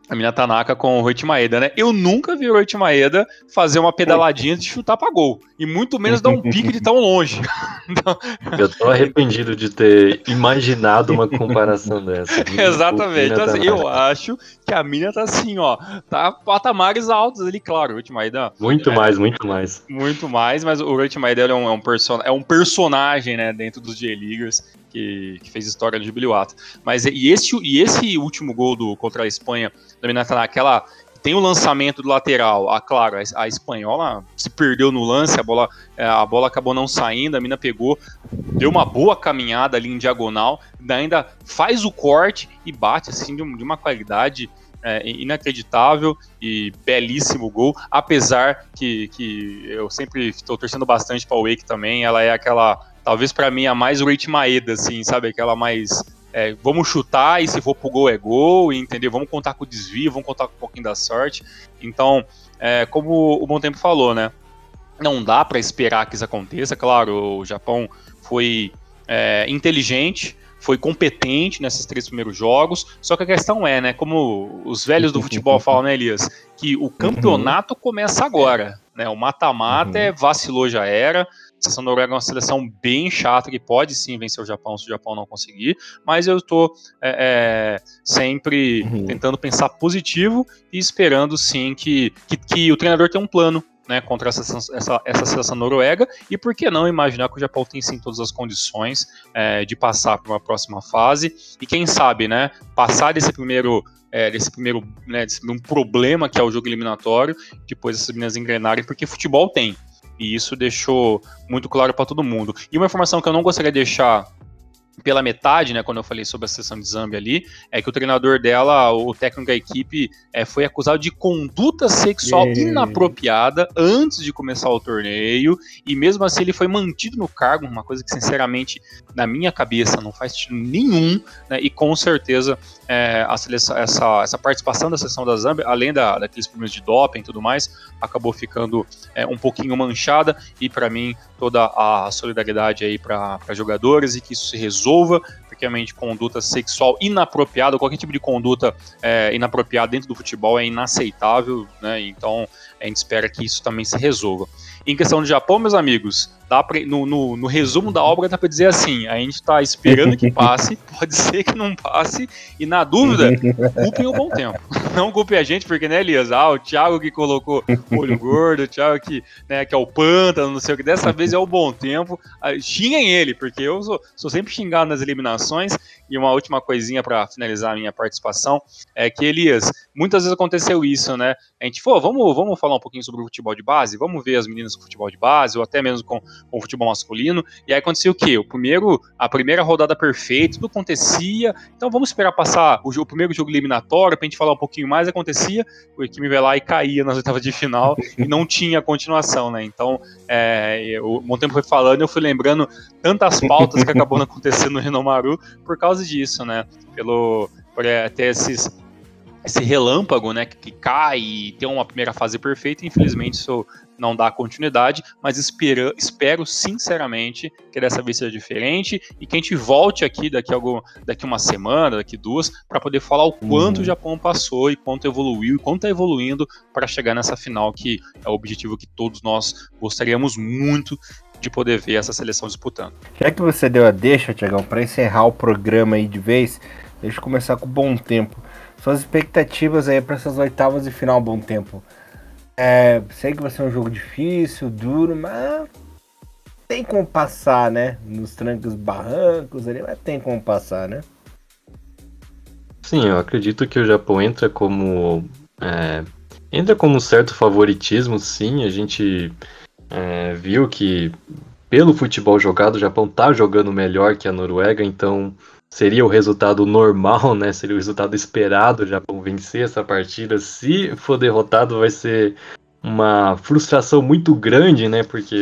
a mina Tanaka com o Roit Maeda, né? Eu nunca vi o Roit Maeda fazer uma pedaladinha de chutar pra gol. E muito menos dar um pique de tão longe. [LAUGHS] então... Eu tô arrependido de ter imaginado uma comparação [LAUGHS] dessa. Exatamente. Então, assim, eu acho que a mina tá assim, ó. Tá patamares altos ali, claro. O Roit Maeda. Muito é, mais, muito mais. Muito mais, mas o Roit Maeda é um, é, um person é um personagem, né? Dentro dos J-Leaguers que, que, fez história no jubiluato. Mas e esse, e esse último gol do, contra a Espanha, também naquela. Tem o lançamento do lateral, ah, claro, a, a espanhola se perdeu no lance, a bola, é, a bola acabou não saindo, a mina pegou, deu uma boa caminhada ali em diagonal, ainda faz o corte e bate assim de, de uma qualidade é, inacreditável e belíssimo gol, apesar que, que eu sempre estou torcendo bastante para o Wake também, ela é aquela talvez para mim a mais Rate Maeda, assim, sabe? Aquela mais. É, vamos chutar e se for pro gol é gol, entendeu? Vamos contar com o desvio, vamos contar com um pouquinho da sorte. Então, é, como o Bom Tempo falou, né? Não dá para esperar que isso aconteça. Claro, o Japão foi é, inteligente, foi competente nesses três primeiros jogos. Só que a questão é, né? Como os velhos do futebol falam, né, Elias? Que o campeonato uhum. começa agora. Né, o mata-mata uhum. é vacilou, já era. Seleção noruega é uma seleção bem chata que pode sim vencer o Japão se o Japão não conseguir, mas eu estou é, é, sempre uhum. tentando pensar positivo e esperando sim que, que, que o treinador tenha um plano né, contra essa, essa, essa seleção noruega, e por que não imaginar que o Japão tem sim todas as condições é, de passar para uma próxima fase, e quem sabe, né, passar desse primeiro, é, desse primeiro, né, desse um problema que é o jogo eliminatório, depois essas meninas engrenarem, porque futebol tem, e isso deixou muito claro para todo mundo. E uma informação que eu não gostaria de deixar pela metade, né, quando eu falei sobre a sessão de Zambia ali, é que o treinador dela, o técnico da equipe, é, foi acusado de conduta sexual yeah. inapropriada antes de começar o torneio, e mesmo assim ele foi mantido no cargo, uma coisa que sinceramente na minha cabeça não faz sentido nenhum, né, e com certeza é, a seleção, essa, essa participação da sessão da Zambia, além da, daqueles problemas de doping e tudo mais, acabou ficando é, um pouquinho manchada, e para mim toda a solidariedade aí para jogadores e que isso se resolva, porque realmente conduta sexual inapropriada, qualquer tipo de conduta é, inapropriada dentro do futebol é inaceitável, né? Então a gente espera que isso também se resolva. Em questão do Japão, meus amigos, dá pra, no, no, no, resumo da obra dá para dizer assim: a gente está esperando que passe, [LAUGHS] pode ser que não passe, e na dúvida, culpem o bom tempo. [LAUGHS] Não culpem a gente, porque, né, Elias? Ah, o Thiago que colocou olho gordo, o Thiago que, né, que é o pântano, não sei o que, dessa vez é o bom tempo. Ah, xinguem ele, porque eu sou, sou sempre xingado nas eliminações. E uma última coisinha para finalizar a minha participação é que, Elias, muitas vezes aconteceu isso, né? A gente, pô, vamos, vamos falar um pouquinho sobre o futebol de base, vamos ver as meninas com futebol de base, ou até mesmo com, com o futebol masculino. E aí aconteceu o quê? O primeiro, a primeira rodada perfeita, tudo acontecia. Então vamos esperar passar o, o primeiro jogo eliminatório pra gente falar um pouquinho mais. Acontecia, o time vai lá e caía nas oitavas de final [LAUGHS] e não tinha continuação, né? Então, é, o Montempo foi falando, eu fui lembrando tantas pautas que acabou acontecendo no Renomaru por causa disso, né? Pelo por é, ter esses esse relâmpago, né, que, que cai e tem uma primeira fase perfeita, infelizmente isso não dá continuidade, mas espero, espero sinceramente que dessa vez seja diferente e que a gente volte aqui daqui, algum, daqui uma semana, daqui duas, para poder falar o quanto uhum. o Japão passou e quanto evoluiu e quanto está evoluindo para chegar nessa final que é o objetivo que todos nós gostaríamos muito de poder ver essa seleção disputando. Já que você deu a deixa, Tiagão, para encerrar o programa aí de vez, deixa eu começar com bom tempo. Suas expectativas aí para essas oitavas de final bom tempo. É, sei que vai ser um jogo difícil, duro, mas tem como passar, né? Nos trancos barrancos ali, mas tem como passar, né? Sim, eu acredito que o Japão entra como. É, entra como um certo favoritismo, sim. A gente é, viu que pelo futebol jogado, o Japão tá jogando melhor que a Noruega, então seria o resultado normal, né? Seria o resultado esperado, o Japão vencer essa partida. Se for derrotado, vai ser uma frustração muito grande, né? Porque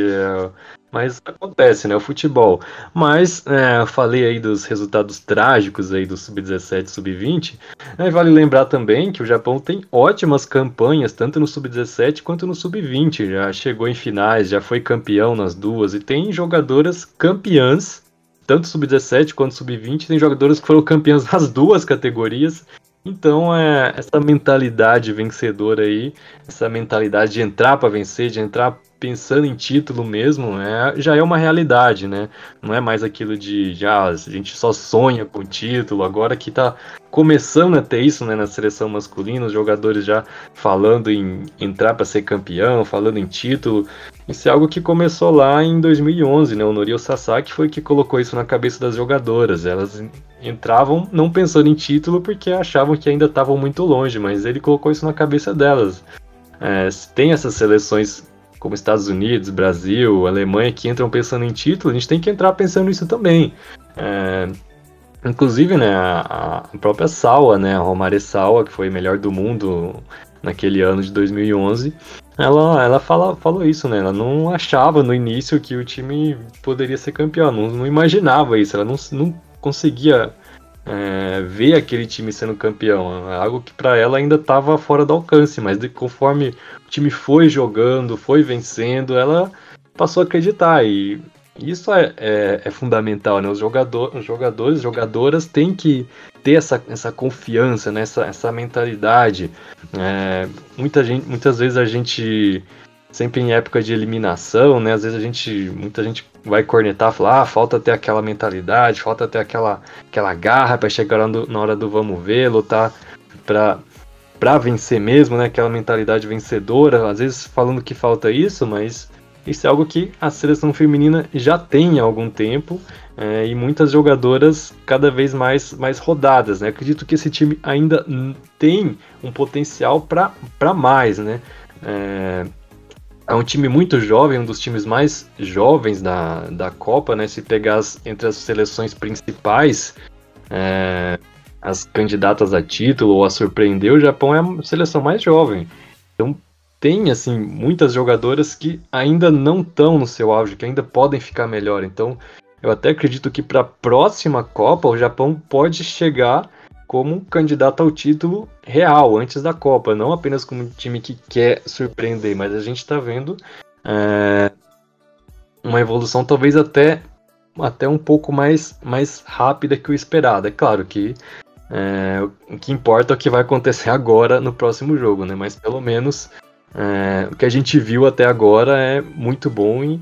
mas acontece, né? O futebol. Mas é, falei aí dos resultados trágicos aí do sub-17, sub-20. Né, vale lembrar também que o Japão tem ótimas campanhas tanto no sub-17 quanto no sub-20. Já chegou em finais, já foi campeão nas duas e tem jogadoras campeãs tanto sub-17 quanto sub-20, tem jogadores que foram campeões [LAUGHS] nas duas categorias. Então, é, essa mentalidade vencedora aí, essa mentalidade de entrar para vencer, de entrar pensando em título mesmo, é, já é uma realidade, né? Não é mais aquilo de já ah, a gente só sonha com título, agora que tá começando a ter isso né, na seleção masculina, os jogadores já falando em entrar para ser campeão, falando em título. Isso é algo que começou lá em 2011, né? O Norio Sasaki foi que colocou isso na cabeça das jogadoras. Elas entravam não pensando em título porque achavam que ainda estavam muito longe, mas ele colocou isso na cabeça delas. É, tem essas seleções como Estados Unidos, Brasil, Alemanha, que entram pensando em título, a gente tem que entrar pensando nisso também. É, inclusive, né, a, a, própria Sawa, né, a Romare Sawa, que foi melhor do mundo naquele ano de 2011, ela, ela fala, falou isso, né? Ela não achava no início que o time poderia ser campeão, não, não imaginava isso, ela não, não conseguia é, ver aquele time sendo campeão. É algo que para ela ainda estava fora do alcance, mas de, conforme o time foi jogando, foi vencendo, ela passou a acreditar. E isso é, é, é, fundamental, né? Os, jogador, os jogadores, jogadoras têm que ter essa, essa confiança, né? essa, essa mentalidade. É, muita gente, muitas vezes a gente, sempre em época de eliminação, né? Às vezes a gente, muita gente vai cornetar, falar, ah, falta ter aquela mentalidade, falta ter aquela, aquela garra para chegar na hora do vamos ver, lutar para para vencer mesmo, né? Aquela mentalidade vencedora. Às vezes falando que falta isso, mas isso é algo que a seleção feminina já tem há algum tempo é, e muitas jogadoras cada vez mais, mais rodadas. Né? Acredito que esse time ainda tem um potencial para mais. Né? É, é, um time muito jovem, um dos times mais jovens da, da Copa. Né? Se pegar as, entre as seleções principais, é, as candidatas a título ou a surpreender, o Japão é a seleção mais jovem. Então tem assim muitas jogadoras que ainda não estão no seu auge, que ainda podem ficar melhor. Então, eu até acredito que para a próxima Copa o Japão pode chegar como candidato ao título real antes da Copa, não apenas como um time que quer surpreender, mas a gente está vendo é, uma evolução talvez até até um pouco mais, mais rápida que o esperado. É claro que é, o que importa é o que vai acontecer agora no próximo jogo, né? Mas pelo menos é, o que a gente viu até agora é muito bom e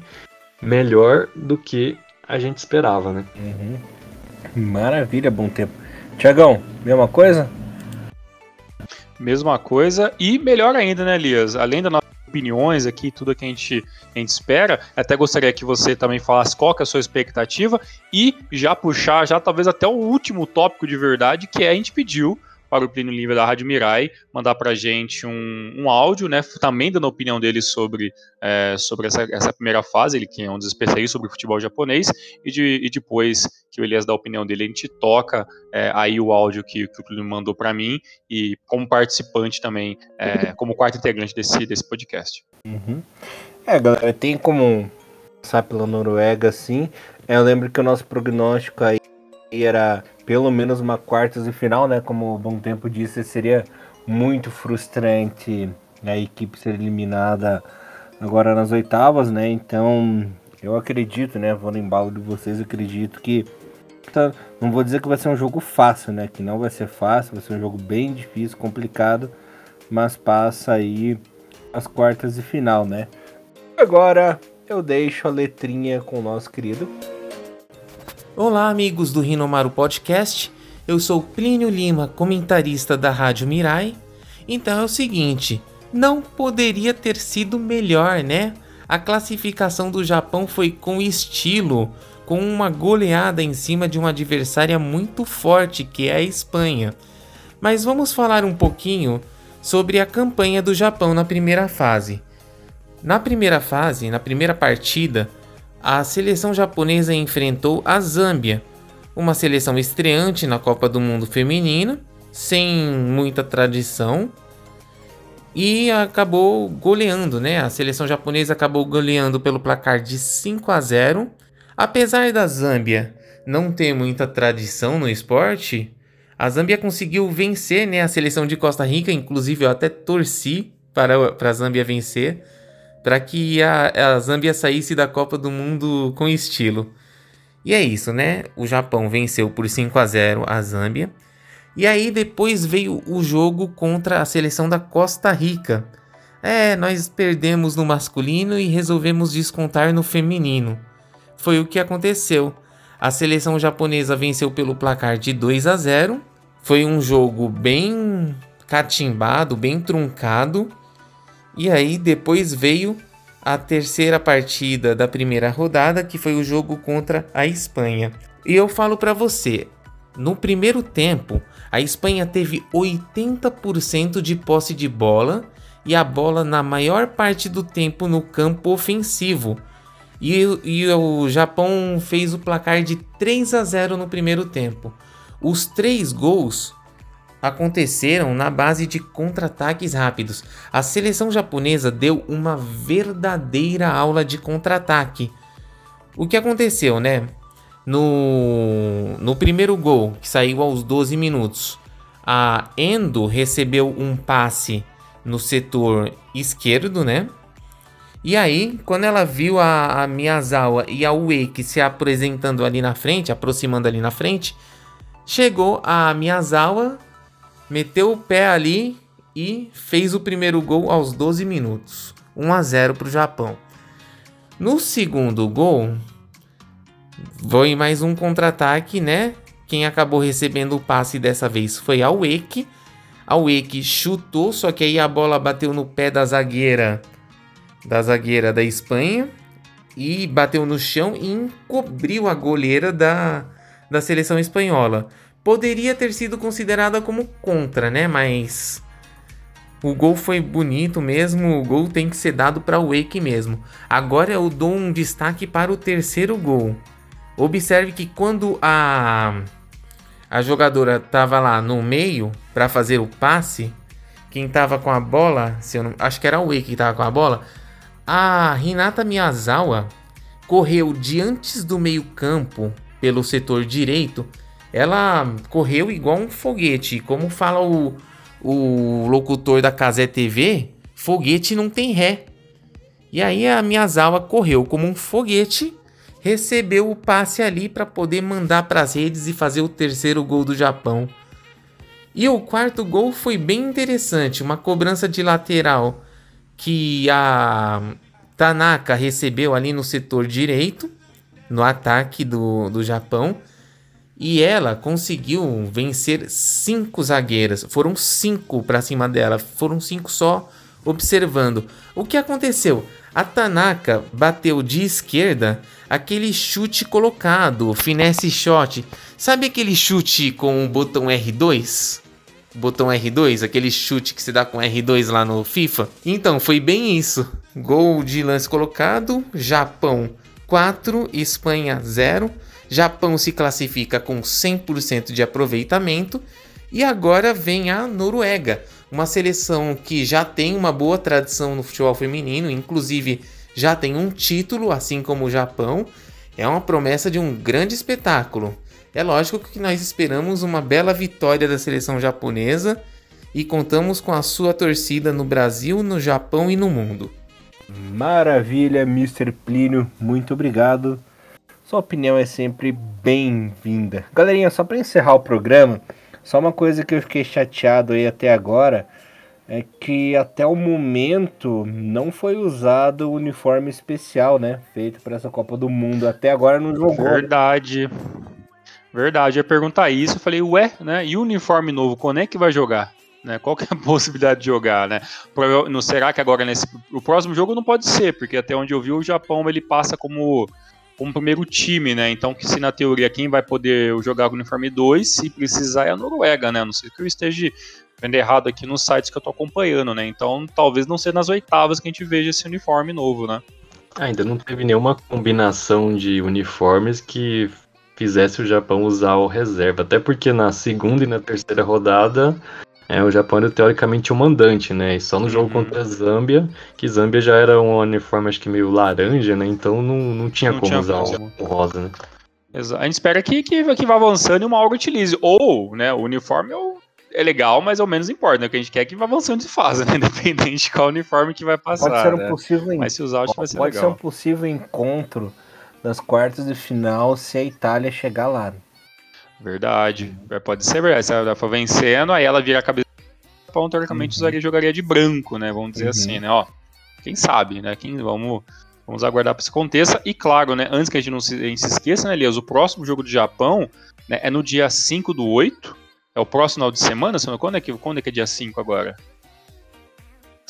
melhor do que a gente esperava, né? Uhum. Maravilha, bom tempo. Tiagão, mesma coisa? Mesma coisa e melhor ainda, né, Elias? Além das nossas opiniões aqui, tudo que a gente, a gente espera, até gostaria que você também falasse qual que é a sua expectativa e já puxar, já talvez até o último tópico de verdade, que é a gente pediu para o Plínio Livre da Rádio Mirai, mandar para a gente um, um áudio, né, também dando a opinião dele sobre, é, sobre essa, essa primeira fase, ele que é um dos especialistas sobre futebol japonês, e, de, e depois que o Elias dá a opinião dele, a gente toca é, aí o áudio que, que o Plínio mandou para mim, e como participante também, é, como quarto integrante desse, desse podcast. Uhum. É, galera, tem como passar pela Noruega, assim, eu lembro que o nosso prognóstico aí era pelo menos uma quartas de final, né? Como o Bom Tempo disse, seria muito frustrante a equipe ser eliminada agora nas oitavas, né? Então, eu acredito, né? Vou no embalo de vocês, acredito que tá, não vou dizer que vai ser um jogo fácil, né? Que não vai ser fácil, vai ser um jogo bem difícil, complicado, mas passa aí as quartas de final, né? Agora eu deixo a letrinha com o nosso querido Olá, amigos do Rinomaru Podcast. Eu sou Plínio Lima, comentarista da Rádio Mirai. Então é o seguinte, não poderia ter sido melhor, né? A classificação do Japão foi com estilo, com uma goleada em cima de uma adversária muito forte, que é a Espanha. Mas vamos falar um pouquinho sobre a campanha do Japão na primeira fase. Na primeira fase, na primeira partida, a seleção japonesa enfrentou a Zâmbia, uma seleção estreante na Copa do Mundo Feminina, sem muita tradição, e acabou goleando, né? A seleção japonesa acabou goleando pelo placar de 5 a 0. Apesar da Zâmbia não ter muita tradição no esporte, a Zâmbia conseguiu vencer, né, a seleção de Costa Rica, inclusive eu até torci para, para a Zâmbia vencer para que a, a Zâmbia saísse da Copa do Mundo com estilo. E é isso, né? O Japão venceu por 5 a 0 a Zâmbia. E aí depois veio o jogo contra a seleção da Costa Rica. É, nós perdemos no masculino e resolvemos descontar no feminino. Foi o que aconteceu. A seleção japonesa venceu pelo placar de 2 a 0. Foi um jogo bem catimbado, bem truncado. E aí depois veio a terceira partida da primeira rodada, que foi o jogo contra a Espanha. E eu falo para você, no primeiro tempo, a Espanha teve 80% de posse de bola e a bola na maior parte do tempo no campo ofensivo. E, e o Japão fez o placar de 3 a 0 no primeiro tempo. Os três gols aconteceram na base de contra-ataques rápidos. A seleção japonesa deu uma verdadeira aula de contra-ataque. O que aconteceu, né? No, no primeiro gol, que saiu aos 12 minutos, a Endo recebeu um passe no setor esquerdo, né? E aí, quando ela viu a, a Miyazawa e a Wake se apresentando ali na frente, aproximando ali na frente, chegou a Miyazawa, meteu o pé ali e fez o primeiro gol aos 12 minutos. 1 a 0 para o Japão. No segundo gol, foi mais um contra-ataque, né? Quem acabou recebendo o passe dessa vez foi a Wake. A Wake chutou, só que aí a bola bateu no pé da zagueira da zagueira da Espanha e bateu no chão e encobriu a goleira da, da seleção espanhola. Poderia ter sido considerada como contra, né? Mas o gol foi bonito mesmo, o gol tem que ser dado para o Wake mesmo. Agora eu dou um destaque para o terceiro gol. Observe que quando a a jogadora estava lá no meio para fazer o passe, quem estava com a bola, se eu não, acho que era o Wake que estava com a bola, a Hinata Miyazawa correu de antes do meio-campo pelo setor direito. Ela correu igual um foguete, como fala o, o locutor da Casé TV, foguete não tem ré. E aí a Miyazawa correu como um foguete, recebeu o passe ali para poder mandar para as redes e fazer o terceiro gol do Japão. E o quarto gol foi bem interessante, uma cobrança de lateral que a Tanaka recebeu ali no setor direito, no ataque do, do Japão. E ela conseguiu vencer cinco zagueiras. Foram cinco para cima dela. Foram cinco só observando. O que aconteceu? A Tanaka bateu de esquerda aquele chute colocado, finesse shot. Sabe aquele chute com o botão R2? botão R2, aquele chute que se dá com R2 lá no FIFA. Então, foi bem isso. Gol de lance colocado, Japão 4, Espanha 0. Japão se classifica com 100% de aproveitamento. E agora vem a Noruega, uma seleção que já tem uma boa tradição no futebol feminino, inclusive já tem um título, assim como o Japão. É uma promessa de um grande espetáculo. É lógico que nós esperamos uma bela vitória da seleção japonesa e contamos com a sua torcida no Brasil, no Japão e no mundo. Maravilha, Mr. Plínio, muito obrigado. Sua opinião é sempre bem-vinda. Galerinha, só para encerrar o programa, só uma coisa que eu fiquei chateado aí até agora é que até o momento não foi usado o uniforme especial, né? Feito para essa Copa do Mundo. Até agora não jogou. Verdade. Verdade, eu ia perguntar isso, eu falei, ué, né? E o uniforme novo, quando é que vai jogar? Né, qual que é a [LAUGHS] possibilidade de jogar, né? Não será que agora nesse o próximo jogo não pode ser, porque até onde eu vi o Japão ele passa como como primeiro time, né? Então que se na teoria quem vai poder jogar com o uniforme 2, se precisar é a Noruega, né? Não sei que eu esteja vendo errado aqui nos sites que eu tô acompanhando, né? Então talvez não seja nas oitavas que a gente veja esse uniforme novo, né? Ainda não teve nenhuma combinação de uniformes que fizesse o Japão usar o reserva. Até porque na segunda e na terceira rodada é, o Japão era teoricamente o mandante, né? E só no jogo uhum. contra a Zâmbia, que Zâmbia já era um uniforme acho que meio laranja, né? Então não, não tinha não como tinha usar como. O, o, rosa, né? A gente espera que, que, que vá avançando e uma hora utilize. Ou, né, o uniforme é legal, mas ao menos importa, né? O que a gente quer é que vá avançando de fase, né? [LAUGHS] Independente de qual uniforme que vai passar. Pode ser um né? possível Mas se usar, acho que vai ser Pode legal. ser um possível encontro das quartas de final se a Itália chegar lá. Verdade. Pode ser verdade. Se ela for vencendo, aí ela vira a cabeça do Japão, teoricamente uhum. usaria, jogaria de branco, né? Vamos dizer uhum. assim, né? Ó, quem sabe, né? Quem, vamos, vamos aguardar para isso aconteça. E claro, né? Antes que a gente não se, gente se esqueça, né, Elias? O próximo jogo do Japão né, é no dia 5 do 8. É o próximo final de semana, quando é que, quando é, que é dia 5 agora?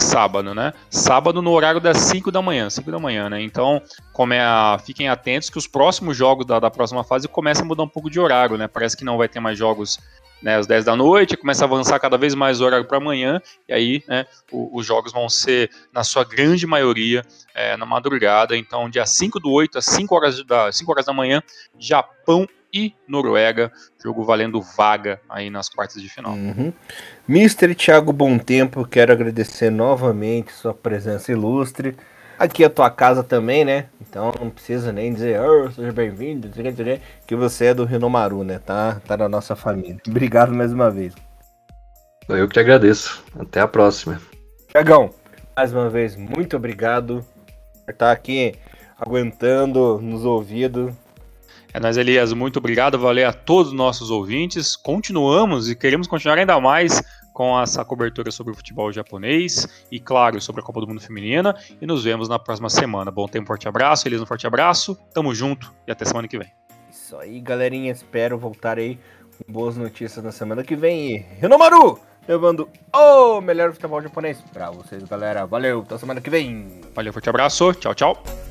Sábado, né? Sábado no horário das 5 da manhã, 5 da manhã, né? Então, como é a, fiquem atentos que os próximos jogos da, da próxima fase começam a mudar um pouco de horário, né? Parece que não vai ter mais jogos né, às 10 da noite, começa a avançar cada vez mais o horário para amanhã, e aí né, o, os jogos vão ser, na sua grande maioria, é, na madrugada. Então, dia 5 do 8 às 5 horas da, 5 horas da manhã, Japão e Noruega, jogo valendo vaga aí nas quartas de final. Uhum. Mister Thiago Bom Tempo, quero agradecer novamente sua presença ilustre. Aqui é a tua casa também, né? Então não precisa nem dizer, oh, seja bem-vindo, que você é do Rinomaru, né? Tá, tá na nossa família. [LAUGHS] Obrigado mais uma vez. Eu que te agradeço. Até a próxima. Tiagão, mais uma vez, muito obrigado. Tá aqui aguentando nos ouvidos. É nóis, Elias. Muito obrigado. Valeu a todos os nossos ouvintes. Continuamos e queremos continuar ainda mais com essa cobertura sobre o futebol japonês e, claro, sobre a Copa do Mundo Feminina. E nos vemos na próxima semana. Bom tempo, forte abraço. Elias, um forte abraço. Tamo junto e até semana que vem. Isso aí, galerinha. Espero voltar aí com boas notícias na semana que vem. E Renomaru! Levando o melhor futebol japonês pra vocês, galera. Valeu, até semana que vem. Valeu, forte abraço. Tchau, tchau.